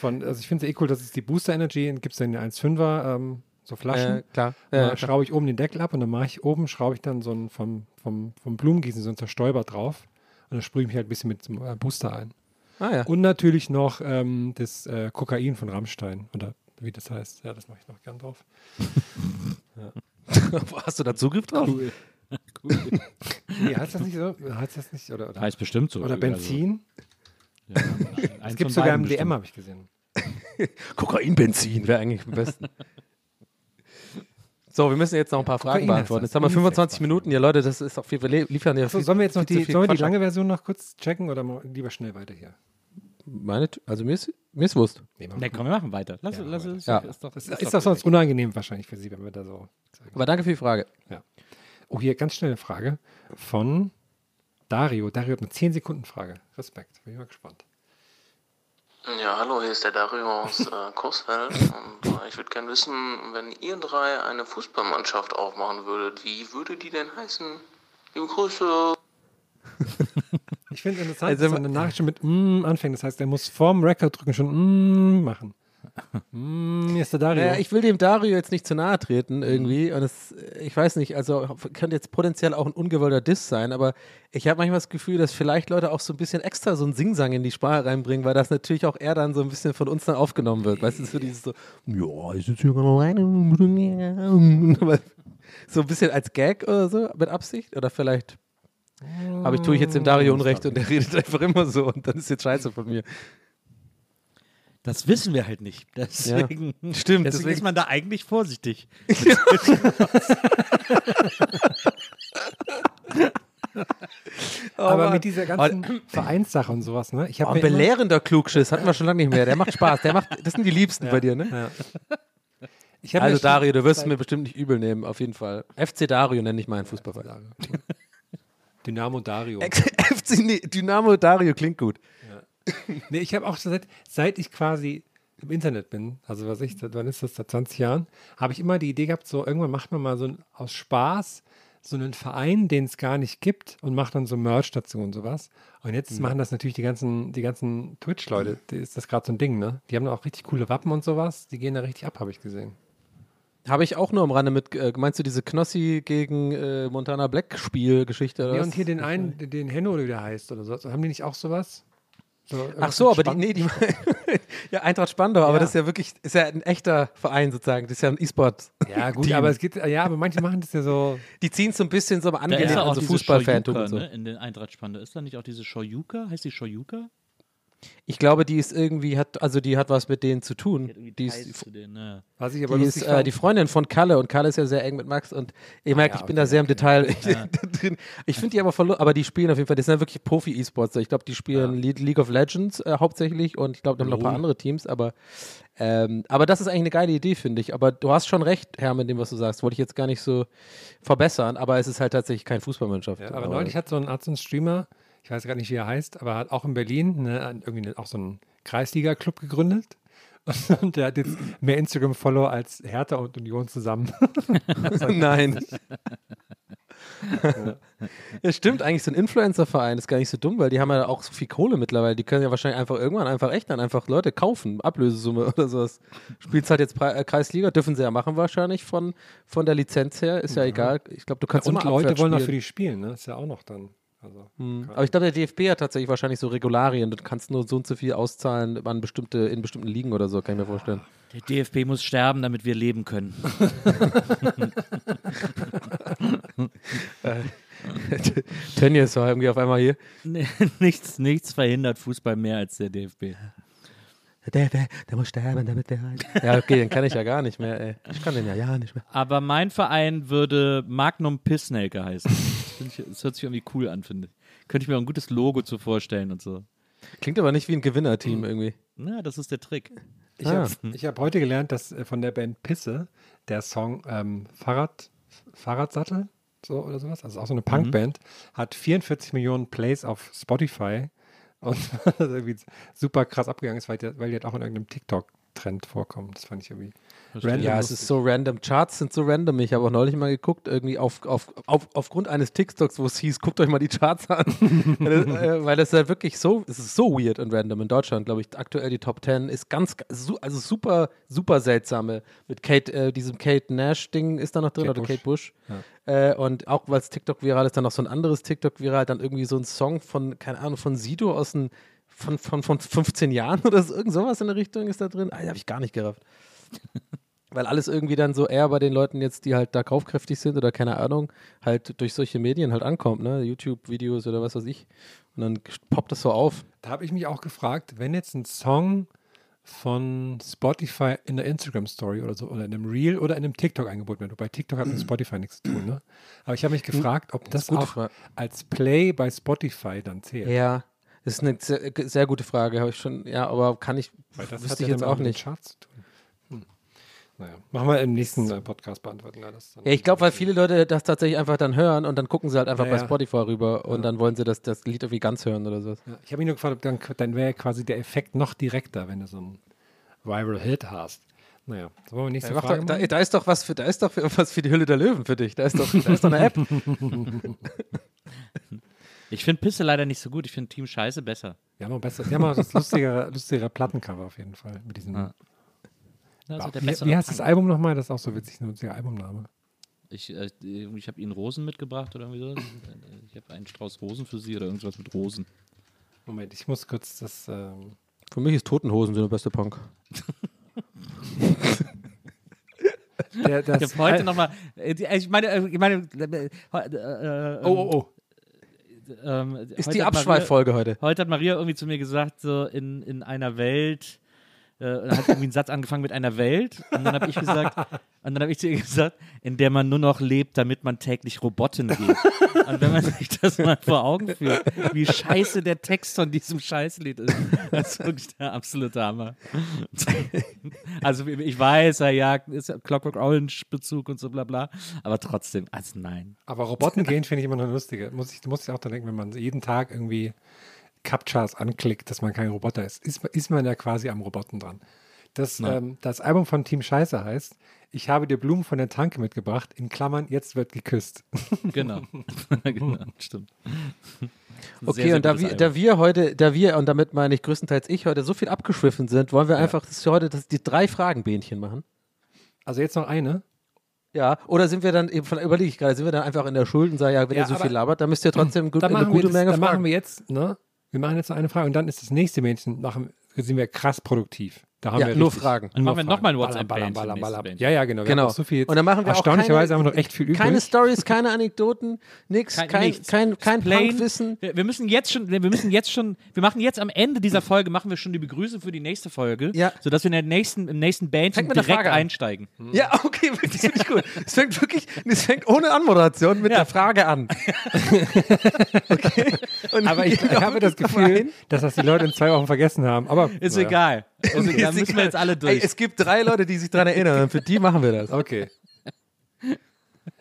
von, also ich finde es eh cool, dass es die Booster Energy gibt es dann in 1,5er ähm, so Flaschen.
Äh, klar.
Da
Ja, klar.
schraube ich oben den Deckel ab und dann mache ich oben, schraube ich dann so ein vom, vom, vom Blumengießen so ein Zerstäuber drauf. Und dann sprühe ich mich halt ein bisschen mit dem äh, Booster ein.
Ah ja.
Und natürlich noch ähm, das äh, Kokain von Rammstein. Oder wie das heißt. Ja, das mache ich noch gern drauf. <laughs>
Hast du da Zugriff drauf? <laughs>
Nee, heißt das nicht so? Heißt das nicht? Oder, oder,
Heißt bestimmt so.
oder
Also,
Benzin?
ja, <laughs>
Es gibt sogar im DM, habe ich gesehen.
Kokainbenzin wäre eigentlich am besten. So, wir müssen jetzt noch ein paar Fragen
Kokain
beantworten. Jetzt haben wir
das.
25 Minuten. Ja, Leute, das ist auch viel. Wir liefern ja
So,
viel,
sollen wir jetzt noch die,
viel
sollen wir die lange Version noch kurz checken oder lieber schnell weiter hier?
Meine, also mir ist, mir ist wurscht.
Nee,
Nee, komm, wir machen weiter. Lass,
Ja,
lass
weiter.
es.
Ja.
Ist doch,
Das ist, doch sonst unangenehm wahrscheinlich für Sie, wenn wir da so.
Aber danke für die Frage.
Oh, hier ganz schnell eine Frage von Dario. Dario hat eine 10-Sekunden-Frage. Respekt. Bin ich mal gespannt.
Ja, hallo, hier ist der Dario aus äh, <laughs> Coesfeld und äh, ich würde gerne wissen, wenn ihr drei eine Fußballmannschaft aufmachen würdet, wie würde die denn heißen? Liebe Grüße.
Ich finde es interessant,
Also,
dass seine Nachricht schon mit mm anfängt. Das heißt, er muss vorm Record drücken schon mm machen. Mm, ist der Dario.
Naja, ich will dem Dario jetzt nicht zu nahe treten irgendwie. Und es, ich weiß nicht, also könnte jetzt potenziell auch ein ungewollter Diss sein, aber ich habe manchmal das Gefühl, dass vielleicht Leute auch so ein bisschen extra so einen Singsang in die Sprache reinbringen, weil das natürlich auch eher dann so ein bisschen von uns dann aufgenommen wird. Weißt du, so dieses so, ja, ich sitze hier alleine. <laughs> So ein bisschen als Gag oder so, mit Absicht? Oder vielleicht. Aber ich tue ich jetzt dem Dario Unrecht und der redet einfach immer so und dann ist jetzt scheiße von mir.
Das wissen wir halt nicht. Deswegen,
Stimmt,
deswegen,
deswegen-
ist man da eigentlich vorsichtig.
Aber
Mann.
mit dieser ganzen Vereinssache und sowas, ne? Ich
Oh, belehrender Klugschiss hatten wir schon lange nicht mehr. Der macht Spaß. Der macht, das sind die Liebsten bei dir, ne?
ja.
Also Dario, du wirst es mir bestimmt nicht übel nehmen, auf jeden Fall. FC Dario nenne ich meinen Fußballverein.
Dynamo Dario. <laughs>
FC nee, Dynamo Dario klingt gut.
Nee, ich habe auch schon seit, seit ich quasi im Internet bin, also was ich, seit wann ist das, seit 20 Jahren, habe ich immer die Idee gehabt, so irgendwann macht man mal so ein, aus Spaß so einen Verein, den es gar nicht gibt und macht dann so Merch dazu und sowas. Und jetzt machen das natürlich die ganzen, die ganzen Twitch-Leute, ist das gerade so ein Ding, ne? Die haben auch richtig coole Wappen und sowas, die gehen da richtig ab, habe ich gesehen.
Habe ich auch nur am Rande mit, äh, meinst du diese Knossi gegen äh, Montana Black Spielgeschichte? oder
Ja,
was?
und hier den einen, den Henno, oder wie der heißt oder so, haben die nicht auch sowas? So,
Ach so, aber die, nee, die, <laughs> <laughs> ja, Eintracht Spandau, aber
Ja.
das ist ja wirklich, ist ja ein echter Verein sozusagen, das ist ja ein E-Sport.
Ja, gut,
Team.
aber es geht, ja, aber manche machen das ja so.
Die ziehen es so ein bisschen so angelehnt
ja
an so Fußballfantum
ne, in den Eintracht-Spande. Ist da nicht auch diese Shoyuka? Heißt die Shoyuka?
Ich glaube, die ist irgendwie, hat, also die hat was mit denen zu tun. Die ist,
zu denen, ne?
Was ich aber
die, ist äh, die Freundin von Kalle und Kalle ist ja sehr eng mit Max und ich merke,
ja,
ich bin
okay,
da sehr im
okay.
Detail <laughs> drin. Ich finde die aber voll, aber die spielen auf jeden Fall, das sind ja wirklich Profi-E-Sports. Ich glaube, die spielen Le League of Legends äh, hauptsächlich und ich glaube, da haben noch ein paar
Lol.
andere Teams, aber ähm, aber das ist eigentlich eine geile Idee, finde ich. Aber du hast schon recht, Herr, mit dem, was du sagst. Wollte ich jetzt gar nicht so verbessern, aber es ist halt tatsächlich keine Fußballmannschaft.
Ja, aber neulich hat so ein, so ein Streamer, ich weiß gar nicht, wie er heißt, aber hat auch in Berlin ne, irgendwie auch so einen Kreisliga-Club gegründet. <laughs> Und der hat jetzt mehr Instagram-Follower als Hertha und Union zusammen. <laughs>
Nein. ja, stimmt, eigentlich so ein Influencer-Verein ist gar nicht so dumm, weil die haben ja auch so viel Kohle mittlerweile. Die können ja wahrscheinlich einfach irgendwann einfach echt dann einfach Leute kaufen, Ablösesumme oder sowas. Spielst halt jetzt Pre äh, Kreisliga, dürfen sie ja machen wahrscheinlich von, von der Lizenz her, ist ja, egal. Ich glaube, du kannst
und
immer
Leute wollen auch für die spielen, ne? Ist ja auch noch dann. Also,
Mhm. Aber ich glaube, der DFB hat tatsächlich wahrscheinlich so Regularien. Du kannst nur so und so viel auszahlen an bestimmte, in bestimmten Ligen oder so, kann ich mir vorstellen.
Der DFB muss sterben, damit wir leben können. <laughs>
Tönnies war irgendwie auf einmal hier.
Nee, <laughs> nichts, nichts verhindert Fußball mehr als der DFB.
Der, der, der muss sterben, damit der. Ja, okay, den kann ich ja gar nicht mehr, ey. Ich kann den ja ja nicht mehr.
Aber mein Verein würde Magnum Pissnelke heißen. Das, ich, das hört sich irgendwie cool an, finde ich. Könnte ich mir auch ein gutes Logo zu vorstellen und so.
Klingt aber nicht wie ein Gewinnerteam irgendwie.
Na, das ist der Trick.
Ich
Ah.
habe hab heute gelernt, dass äh, von der Band Pisse der Song ähm, Fahrrad, Fahrradsattel so oder sowas, also auch so eine Punkband, hat 44 Millionen Plays auf Spotify und <laughs> das irgendwie super krass abgegangen ist, weil die, weil die halt auch in irgendeinem TikTok-Trend vorkommen. Das fand ich irgendwie random.
Ja, es ist so random. Charts sind so random. Ich habe auch neulich mal geguckt, irgendwie auf, auf, auf, aufgrund eines TikToks, wo es hieß, guckt euch mal die Charts an. <laughs> <laughs> weil, das, äh, weil das ja wirklich so, es ist so weird und random. In Deutschland, glaube ich, aktuell die Top 10 ist ganz, also super, super seltsame. Mit Kate, äh, diesem Kate Nash-Ding ist da noch drin,
Kate
oder
Bush.
Kate Bush. Äh, und auch weil es TikTok viral ist, dann noch so ein anderes TikTok viral, dann irgendwie so ein Song von, keine Ahnung, von Sido aus den, von, von, von 15 Jahren <laughs> oder so, irgend sowas in der Richtung ist da drin. Ah, habe ich gar nicht gerafft. Weil alles irgendwie dann so eher bei den Leuten jetzt, die halt da kaufkräftig sind oder keine Ahnung, halt durch solche Medien halt ankommt, ne? YouTube-Videos oder was weiß ich. Und dann poppt das so auf.
Da habe ich mich auch gefragt, wenn jetzt ein Song von Spotify in der Instagram Story oder so oder in einem Reel oder in einem TikTok angeboten wird. Wobei TikTok hat mit <clears throat> Spotify nichts zu tun, ne? Aber ich habe mich gefragt, ob das
gute
auch
Frage.
als Play bei Spotify dann zählt.
Ja, das ist eine sehr, sehr gute Frage, habe ich schon, ja, aber kann ich,
Weil das
wüsste ich
ja
jetzt auch nicht.
Charts zu tun. Naja, machen wir im nächsten äh, Podcast beantworten. wir das dann.
Ja, ich glaube, weil viele Leute das tatsächlich einfach dann hören und dann gucken sie halt einfach
Ja,
bei
ja.
Spotify rüber und dann wollen sie das, das Lied irgendwie ganz hören oder so.
Ja, ich habe mich nur gefragt, ob dann, dann wäre quasi der Effekt noch direkter, wenn du so einen Viral Hit hast. Naja, so wollen wir nächste
Ja,
Frage
doch, da, da ist doch was für, da ist doch was für die Hülle der Löwen für dich. Da ist doch, da ist doch eine App. <laughs>
Ich finde Pisse leider nicht so gut. Ich finde Team Scheiße besser.
Haben auch besser, wir haben auch das lustigere, <laughs> lustigere Plattencover auf jeden Fall. Mit diesem,
Ja. Also der
wie, wie heißt das. Album nochmal? Das ist auch so witzig, ein lustiger Albumname.
Ich, äh, ich habe Ihnen Rosen mitgebracht oder irgendwie so. Ich habe einen Strauß Rosen für Sie oder irgendwas mit Rosen.
Moment, ich muss kurz das. Ähm,
Für mich ist Totenhosen der beste Punk. <laughs>
der, das
Ich habe heute nochmal. Ich meine, äh, ich meine. Äh, äh,
Oh, oh, oh.
Ähm,
Ist die Abschweiffolge heute.
Heute hat Maria irgendwie zu mir gesagt, so in, in einer Welt, äh, hat irgendwie einen Satz angefangen mit einer Welt. Und dann habe ich gesagt, <laughs> und dann habe ich zu ihr gesagt, in der man nur noch lebt, damit man täglich Roboten geht. Und wenn man sich das mal vor Augen führt, wie scheiße der Text von diesem Scheißlied ist, das ist wirklich der absolute Hammer. Also ich weiß, ja, ja, ist ja Clockwork Orange Bezug und so bla bla, aber trotzdem, also nein.
Aber Roboten gehen finde ich immer noch lustiger. Muss ich, muss ich auch dann denken, wenn man jeden Tag irgendwie Captchas anklickt, dass man kein Roboter ist, ist, ist man ja quasi am Roboten dran. Das, ähm, das Album von Team Scheiße heißt, ich habe dir Blumen von der Tanke mitgebracht, in Klammern, jetzt wird geküsst. <laughs>
Genau. <laughs> genau, stimmt.
Okay,
sehr, sehr
und da wir, da wir heute, da wir, und damit meine ich größtenteils ich, heute so viel abgeschwiffen sind, wollen wir einfach das heute das, die drei Fragenbähnchen machen.
Also jetzt noch eine.
Ja, oder sind wir dann, eben, überlege ich gerade, sind wir dann einfach in der Schuld und sagen, ja, wenn
Ja,
ihr so
aber-
viel labert, dann müsst ihr trotzdem gut,
Dann
eine
machen, wir,
gute
das,
Menge
dann machen
fragen.
wir jetzt, ne? Wir machen jetzt noch eine Frage und dann ist das nächste Mädchen, machen, sind wir krass produktiv. Da haben
Ja,
wir
nur
richtig-
Fragen.
Dann machen wir nochmal ein
Ballern,
WhatsApp-Band.
ballern, ballern, ballern. Ja, ja, genau.
Genau.
auch so viel,
und dann machen wir auch
erstaunlicherweise
keine,
haben wir noch echt viel übrig.
Keine Stories, keine Anekdoten, nix,
Kein,
kein,
nichts.
kein, kein. Punkwissen.
Wir, wir müssen jetzt schon, wir müssen jetzt schon, wir machen jetzt am Ende dieser Folge machen wir schon die Begrüßung für die nächste Folge,
Ja.
sodass wir in der nächsten, im nächsten Bandchen
Fängt mit der
direkt einsteigen.
Ja, okay, <laughs> das finde ich gut. Es fängt wirklich, es fängt ohne Anmoderation mit
Ja.
der Frage an. <laughs> okay. Und
Aber ich, ich <laughs>
gehen
habe das Gefühl, dass das die Leute in zwei Wochen vergessen haben. Aber
Ist egal. <laughs> Also, da
Ist
müssen wir
egal.
jetzt alle
Ey,
durch.
es gibt drei Leute, die sich daran erinnern. Für die machen wir das.
Okay.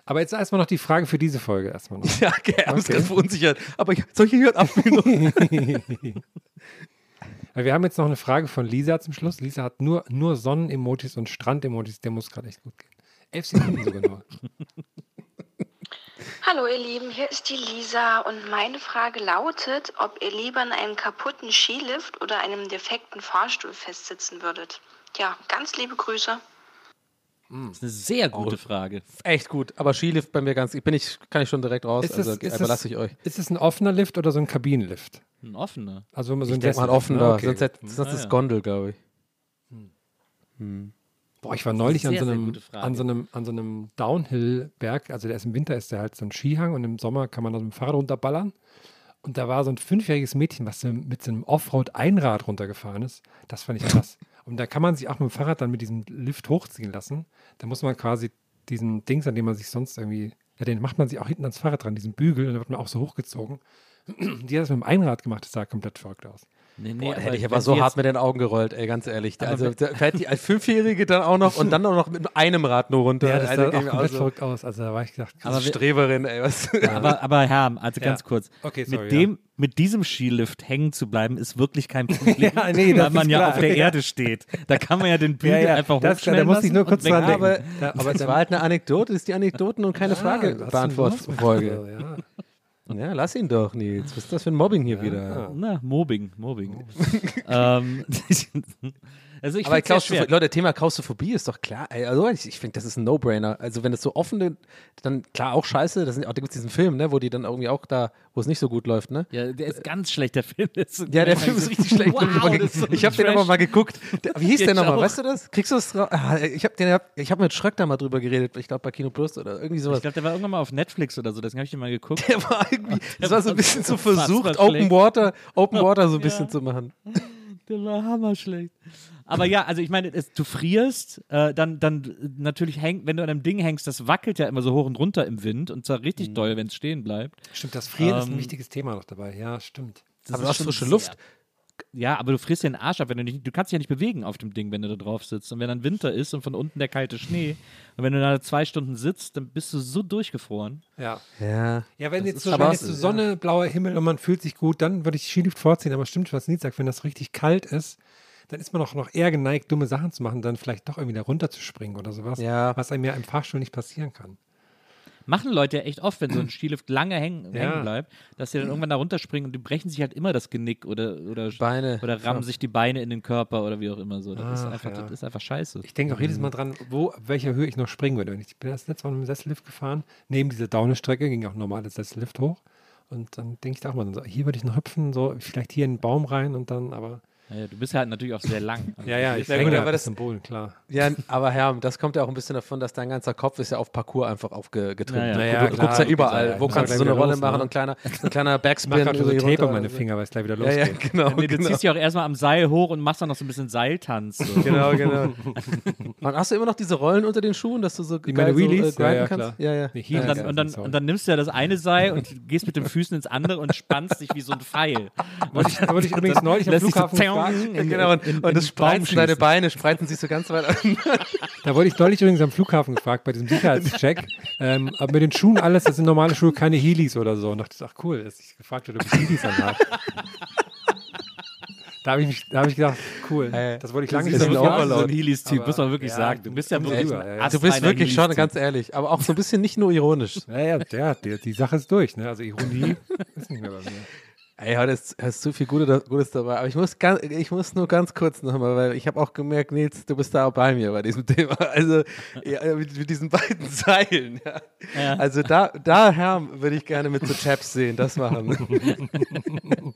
Aber jetzt erstmal noch die Frage für diese Folge erstmal noch. <laughs>
Ja, okay, ich
Okay.
gerade verunsichert. Aber ich, soll ich hier abspielen? <laughs>
Weil wir haben jetzt noch eine Frage von Lisa zum Schluss. Lisa hat nur, nur Sonnen-Emojis und Strand-Emojis. Der muss gerade echt gut gehen. Elf Sekunden sogar nur.
Hallo ihr Lieben, hier ist die Lisa und meine Frage lautet, ob ihr lieber in einem kaputten Skilift oder einem defekten Fahrstuhl festsitzen würdet. Ja, ganz liebe Grüße.
Das ist eine sehr gute Frage.
Echt gut. Aber Skilift bei mir ganz, ich bin ich, kann ich schon direkt raus.
Ist
also
es, ist,
überlasse ich euch.
ist es ein offener Lift oder so ein Kabinenlift?
Ein offener.
Also so
Ich
ein
denke mal
Sessellift,
offen
ne?
da.
Okay.
Sonst, sonst
Ah,
ist es
ja.
Gondel, glaube ich.
Boah, ich war neulich an
Sehr,
so,
sehr
einem, an so einem, an so einem Downhill-Berg. Also der ist im Winter ist der halt so ein Skihang und im Sommer kann man da mit dem Fahrrad runterballern. Und da war so ein fünfjähriges Mädchen, was so mit so einem Offroad-Einrad runtergefahren ist. Das fand ich krass. Und da kann man sich auch mit dem Fahrrad dann mit diesem Lift hochziehen lassen. Da muss man quasi diesen Dings, an dem man sich sonst irgendwie, ja, den macht man sich auch hinten ans Fahrrad dran, diesen Bügel, und dann wird man auch so hochgezogen. Die hat das mit dem Einrad gemacht, das sah komplett verrückt aus.
Nee, nee,
Boah, hätte ich aber so hart mit den Augen gerollt, ey, ganz ehrlich.
Aber
Also da fährt die als Fünfjährige dann auch noch und dann auch noch mit einem Rad nur runter.
Ja, das
Also,
sah auch
ging mir
komplett
so,
verrückt aus. Also da war ich gedacht,
wir-
Streberin, ey. Was? <laughs>
Aber, aber Herr, also
Ja.
ganz kurz.
Okay, sorry,
mit, dem, mit diesem Skilift hängen zu bleiben, ist wirklich kein Problem, <laughs>
Ja, nee,
weil man ja
klar.
auf der <laughs>
Ja.
Erde steht. Da kann man ja den Bügel einfach
das-
hochschnellen
da muss ich nur kurz dran denken.
aber,
Ja, aber
aber das
dann-
war halt eine Anekdote, das ist die Anekdoten und keine Frage
was
Beantwortfolge.
Ja.
Ja, lass ihn doch, Nils. Was ist das für ein Mobbing hier wieder?
Na, Mobbing, Mobbing. ähm, <laughs> <laughs> also ich
Aber Klaustroph Leute, Thema Klaustrophobie ist doch klar. Also ich, ich finde, das ist ein No-Brainer. Also wenn es so offen, dann klar auch scheiße. Das sind, auch, da gibt es diesen Film, ne, wo die dann irgendwie auch da, wo es nicht so gut läuft, ne?
Ja, der ist ganz schlecht, der Film. ist
Ja, der <laughs> Film ist richtig schlecht.
Wow,
ich
ist so
ich habe den aber mal geguckt. Wie hieß der nochmal? Weißt du das? Kriegst du das raus? Ah, ich habe hab mit Schröck da mal drüber geredet. Ich glaube bei Kino Plus oder irgendwie sowas.
Ich glaube, der war irgendwann mal auf Netflix oder so, deswegen habe ich den mal geguckt.
der war irgendwie, <laughs> das war so ein bisschen so versucht,
schlecht.
Open Water, Open Water so ein <laughs> bisschen zu machen.
Der war hammerschlecht. Aber ja, also ich meine, es, du frierst, äh, dann, dann natürlich hängt, wenn du an einem Ding hängst, das wackelt ja immer so hoch und runter im Wind und zwar richtig doll, wenn es stehen bleibt.
Stimmt, das Frieren ist ein
Ähm,
wichtiges Thema noch dabei. Ja, stimmt.
Das
Aber du hast frische Luft.
Ja, aber du frierst dir den Arsch ab, wenn du nicht, du kannst dich ja nicht bewegen auf dem Ding, wenn du da drauf sitzt. Und wenn dann Winter ist und von unten der kalte Schnee und wenn du da zwei Stunden sitzt, dann bist du so durchgefroren.
Ja.
Ja.
Ja, wenn
Das
jetzt so, wenn jetzt so Sonne, blauer Himmel und man fühlt sich gut, dann würde ich Skilift vorziehen. Aber stimmt, was Nils sagt, wenn das richtig kalt ist, dann ist man auch noch eher geneigt, dumme Sachen zu machen, dann vielleicht doch irgendwie da runterzuspringen oder sowas,
Ja.
was einem ja im Fahrstuhl nicht passieren kann.
Machen Leute ja echt oft, wenn so ein <clears throat> Skilift lange hängen,
Ja.
hängen bleibt, dass sie dann irgendwann da runterspringen und die brechen sich halt immer das Genick oder, oder,
Beine.
oder rammen sich die Beine in den Körper oder wie auch immer so. Das, ist,
Ach,
einfach,
ja.
das ist einfach scheiße.
Ich denke auch jedes Mal dran, wo, auf welcher Höhe ich noch springen würde. Ich bin das letzte Mal mit dem Sessellift gefahren, neben dieser Downestrecke ging auch ein normales Sessellift hoch. Und dann denke ich da auch mal, so, hier würde ich noch hüpfen, so vielleicht hier in einen Baum rein und dann, aber.
Ja, ja, du bist halt natürlich auch sehr lang. Also
Ja, ja, ich
Ja,
da
aber das-
Boden, klar.
Ja, aber Herr, das kommt ja auch ein bisschen davon, dass dein ganzer Kopf ist ja auf Parcours einfach aufgetrimmt.
Ja, ja.
Du, du guckst ja überall. Wo kannst du
ja
so eine Rolle
los,
machen
ne?
und ein kleiner, ein kleiner
Ich
Backspin.
mache gerade so Tape
runter
um meine. Finger, weil es gleich wieder
Ja, ja,
losgeht.
genau.
Nee, du
genau.
ziehst ja auch erstmal am Seil hoch und machst dann noch so ein bisschen Seiltanz. So.
Genau, genau. <laughs> Und hast du immer noch diese Rollen unter den Schuhen, dass du so
Die
geil so, äh, grinden
Ja, ja,
kannst?
klar.
Ja, ja.
Und
Ja,
dann, und, dann, und dann nimmst du ja das eine Seil und gehst mit den Füßen ins andere und spannst dich wie so ein Pfeil.
Wollte ich, wollte ich übrigens neulich am
dich
Flughafen
in-
Ja, genau, und,
in-
und
in
das
den Baum
spreizen deine. Beine, spreizen sich so ganz weit an.
Da wurde ich neulich übrigens am Flughafen gefragt, bei diesem Sicherheitscheck. ähm, aber mit den Schuhen alles, das sind normale Schuhe, keine Heelys oder so. Und dachte ich, ach cool, dass ich gefragt wurde, ob ich Heelys anhabe. Da habe ich, mich- da hab ich gedacht, cool,
Ey,
das wollte ich
das
lange nicht
ein
so
Overload.
so ein Heelys-Typ, muss man wirklich
ja,
sagen. Du bist ja wirklich
rüber,
ein
ja.
Du bist wirklich schon, ganz ehrlich, aber auch so ein bisschen nicht nur ironisch.
Ja, ja, der, der, die Sache ist durch. Ne? Also Ironie ist nicht mehr bei mir.
Ey, heute ist, ist zu viel Gutes, Gutes dabei. Aber ich muss, ganz, ich muss nur ganz kurz nochmal, weil ich habe auch gemerkt, Nils, du bist da auch bei mir bei diesem <laughs> Thema. Also ja, mit, mit diesen beiden <laughs> Seilen. Ja.
Ja.
Also da, da Herr, würde ich gerne mit so Chaps sehen, das machen. <laughs>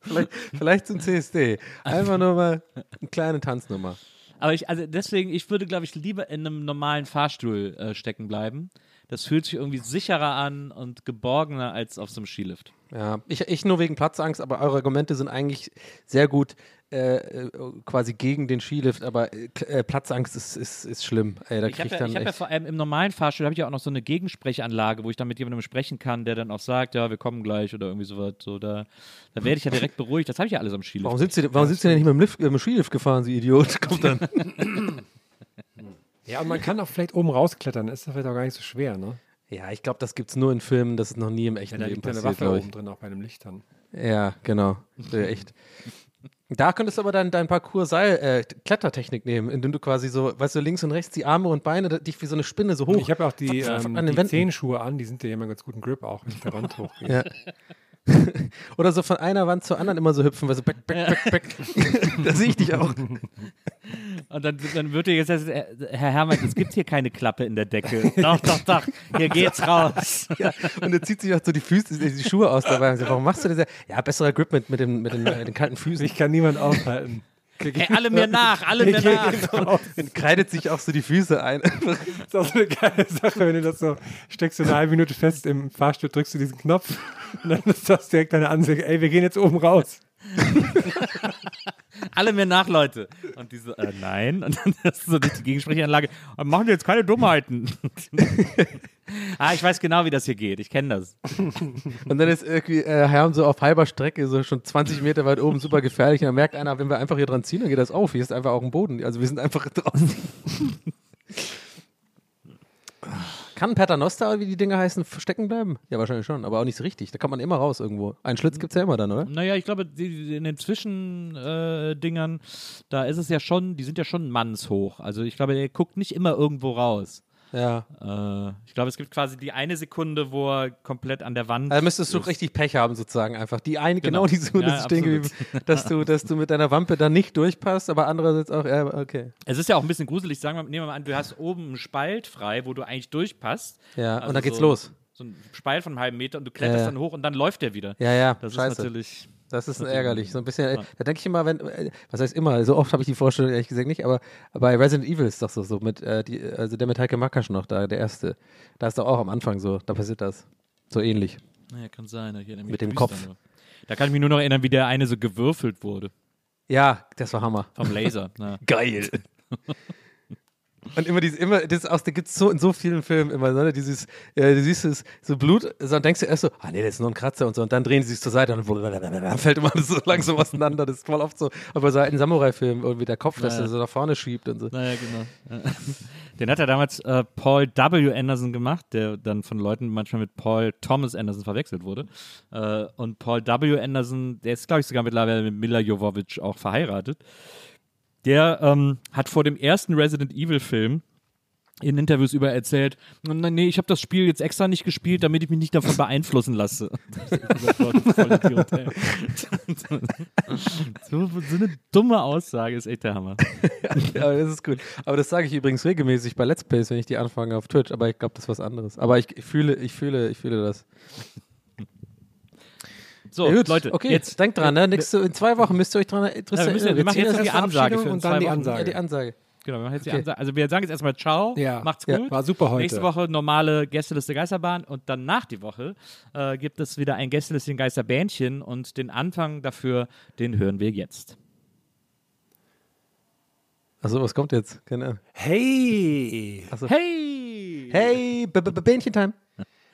vielleicht, vielleicht zum CSD. Einfach nur mal ein kleine Tanznummer.
Aber ich, also deswegen, ich würde, glaube ich, lieber in einem normalen Fahrstuhl äh, stecken bleiben. Das fühlt sich irgendwie sicherer an und geborgener als auf so einem Skilift.
Ja, ich, ich nur wegen Platzangst, aber eure Argumente sind eigentlich sehr gut äh, äh, quasi gegen den Skilift, aber äh, äh, Platzangst ist, ist, ist schlimm. Ey, da
Ich habe ja,
dann
ich hab ja vor allem im normalen Fahrstuhl habe ich ja auch noch so eine Gegensprechanlage, wo ich dann mit jemandem sprechen kann, der dann auch sagt, ja, wir kommen gleich oder irgendwie sowas. So, da, da werde ich ja direkt beruhigt. Das habe ich ja alles am Skilift.
Warum sind Sie, warum sind Sie denn nicht mit dem, Lift, mit dem Skilift gefahren, Sie Idiot? <laughs> Kommt dann.
Ja, und man kann auch vielleicht oben rausklettern. Ist das vielleicht auch gar nicht so schwer, ne?
Ja, ich glaube, das gibt es nur in Filmen, das ist noch nie im
Ja,
echten
da
Leben
liegt ja eine
passiert,
Waffe oben drin, auch bei einem Licht dann.
Ja, genau. Ja, echt. Da könntest du aber dein, dein Parcours Seil, äh, nehmen, indem du quasi so, weißt du, links und rechts die Arme und Beine da- dich wie so eine Spinne so hoch.
Ich habe auch die,
An
ähm,
den
die
Wänden.
Zehenschuhe an, die sind ja immer ganz guten Grip auch, wenn ich der Wand hochgehe.
Ja. <laughs> <laughs> Oder so von einer Wand zur anderen immer so hüpfen, weil so back, back, back, back. <laughs> da sehe ich dich auch. <laughs>
Und dann, dann wird dir jetzt, äh, Herr Hermann, es gibt hier keine Klappe in der Decke. Doch, doch, doch, hier geht's raus.
Ja, und er zieht sich auch so die Füße, die Schuhe aus dabei. Und sagt, warum machst du das? Ja, besserer Grip mit, mit, den, mit, den, äh, den kalten Füßen.
Mich kann niemand aufhalten.
Ey, alle mir nach, alle mir nach.
Genau.
Dann kreidet sich auch so die Füße ein.
Das ist auch so eine geile Sache, wenn du das so steckst du eine halbe Minute fest im Fahrstuhl, drückst du diesen Knopf und dann ist das direkt deine Ansage, ey, wir gehen jetzt oben raus. <laughs>
Alle mir nach, Leute. Und die so, äh, nein. Und dann hast du so die Gegensprechanlage. Machen jetzt keine Dummheiten. <laughs> ah, ich weiß genau, wie das hier geht. Ich kenne das. <laughs>
Und dann ist irgendwie äh, Herm so auf halber Strecke, so schon 20 Meter weit oben, super gefährlich. Und dann merkt einer, wenn wir einfach hier dran ziehen, dann geht das auf. Hier ist einfach auch ein Boden. Also wir sind einfach draußen. Kann Paternoster, wie die Dinge heißen, stecken bleiben? Ja, wahrscheinlich schon, aber auch nicht so richtig. Da kommt man immer raus irgendwo. Einen Schlitz gibt es ja immer dann, oder?
Naja, ich glaube, in den Zwischendingern, äh, da ist es ja schon, die sind ja schon mannshoch. Also ich glaube, der guckt nicht immer irgendwo raus.
Ja.
Äh, ich glaube, es gibt quasi die eine Sekunde, wo er komplett an der Wand.
Also müsstest du
ist.
richtig Pech haben, sozusagen einfach. Die eine, genau,
Genau.
die Sekunde
Ja,
stehen <laughs> geblieben, dass du, dass du mit deiner Wampe dann nicht durchpasst, aber andererseits auch, ja, okay.
Es ist ja auch ein bisschen gruselig. Sagen wir, nehmen wir mal an, du hast oben einen Spalt frei, wo du eigentlich durchpasst.
Ja,
Also
und dann geht's
so,
los.
So ein Spalt von einem halben Meter und du kletterst
Ja, ja.
dann hoch und dann läuft der wieder.
Ja, ja,
Das
scheiße.
ist natürlich.
Das ist ärgerlich. So ein bisschen,
Ja.
da denke ich immer, wenn, äh, was heißt immer, so oft habe ich die Vorstellung ehrlich gesagt nicht, aber bei Resident Evil ist doch so, so mit, äh, die, also der mit Heike Makasch noch da, der erste. Da ist doch auch am Anfang so, da passiert das. So ähnlich.
Naja, kann sein. Ich erinnere mich
Mit dem Kopf.
Da kann ich mich nur noch erinnern, wie der eine so gewürfelt wurde.
Ja, das war Hammer.
Vom Laser. <laughs>
Geil. Und immer diese, immer, das auch, da gibt es so in so vielen Filmen immer, ne, dieses, äh, du siehst es, so Blut, so, dann denkst du erst so, ah nee, das ist nur ein Kratzer und so, und dann drehen sie sich zur Seite und dann <laughs> fällt immer alles so langsam auseinander. Das ist voll oft so, aber so in Samurai-Filmen irgendwie der Kopf, dass
Ja.
er so nach vorne schiebt und so.
Naja, genau. Ja. Den hat er damals äh, Paul W. Anderson gemacht, der dann von Leuten manchmal mit Paul Thomas Anderson verwechselt wurde. Äh, und Paul W. Anderson, der ist, glaube ich, sogar mittlerweile mit Mila Jovovich auch verheiratet. Der ähm, hat vor dem ersten Resident Evil Film in Interviews über erzählt, "Na, nee, ich habe das Spiel jetzt extra nicht gespielt, damit ich mich nicht davon beeinflussen lasse. <laughs> <laughs> so, so eine dumme Aussage ist echt der Hammer. <laughs>
Ja, das ist gut. Aber das sage ich übrigens regelmäßig bei Let's Plays, wenn ich die anfange auf Twitch, aber ich glaube, das ist was anderes. Aber ich, ich fühle, ich fühle, ich fühle das.
So,
Ja, gut,
Leute,
okay,
jetzt
denkt dran, ne? Nächste, in zwei Wochen müsst ihr euch dran
Ja, wir müssen- wir
wir
machen jetzt die Ansage für
und dann die. Ansage.
Ja, die Ansage.
Genau, wir machen jetzt die
Okay.
Ansage. Also wir sagen jetzt erstmal Ciao,
Ja.
macht's
Ja,
gut.
war super heute.
Nächste Woche normale Gästeliste Geisterbahn und danach die Woche äh, gibt es wieder ein Gästelistchen Geisterbähnchen und den Anfang dafür, den hören wir jetzt.
Achso, was kommt jetzt? Keine Ahnung.
Hey!
Achso.
Hey!
Hey, B- B- B- Bähnchen-Time.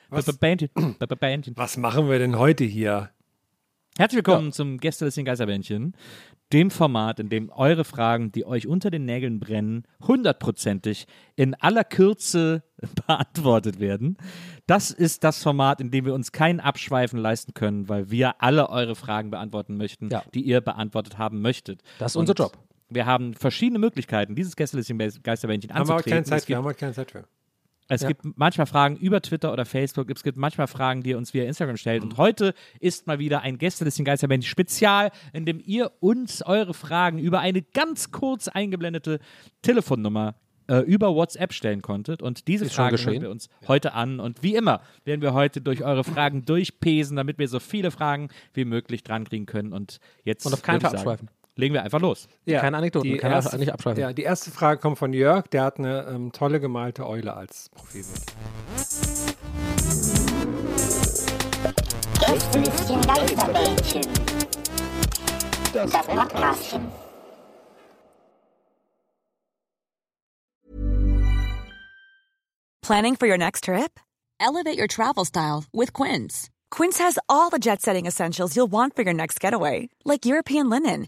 Was, was machen wir denn heute hier?
Herzlich willkommen zum Gästelistchen Geisterbähnchen, dem Format, in dem eure Fragen, die euch unter den Nägeln brennen, hundertprozentig in aller Kürze <laughs> beantwortet werden. Das ist das Format, in dem wir uns kein Abschweifen leisten können, weil wir alle eure Fragen beantworten möchten,
Ja.
die ihr beantwortet haben möchtet.
Das ist unser Job.
Wir haben verschiedene Möglichkeiten, dieses Gästelistchen Geisterbähnchen
Haben wir keine
anzutreten.
Zeit für. Haben wir heute keine Zeit für.
Es
Ja.
gibt manchmal Fragen über Twitter oder Facebook. Es gibt manchmal Fragen, die ihr uns via Instagram stellt. Und heute ist mal wieder ein Gästelistchen Geisterbändchen Spezial, in dem ihr uns eure Fragen über eine ganz kurz eingeblendete Telefonnummer äh, über WhatsApp stellen konntet. Und diese
Ist
Fragen hören wir uns heute an. Und wie immer werden wir heute durch eure Fragen durchpesen, damit wir so viele Fragen wie möglich drankriegen können. Und jetzt
Und auf keinen Fall abschweifen.
Legen wir einfach los.
Ja,
Keine Anekdoten,
die
kann er
erste,
nicht abschreiben.
Ja, die erste Frage kommt von Jörg, der hat eine ähm, tolle gemalte Eule als Profilbild.
Gästelistchen. Das Podcastchen.
Planning for your next trip? Elevate your travel style with Quince. Quince has all the jet setting essentials you'll want for your next getaway, like European linen,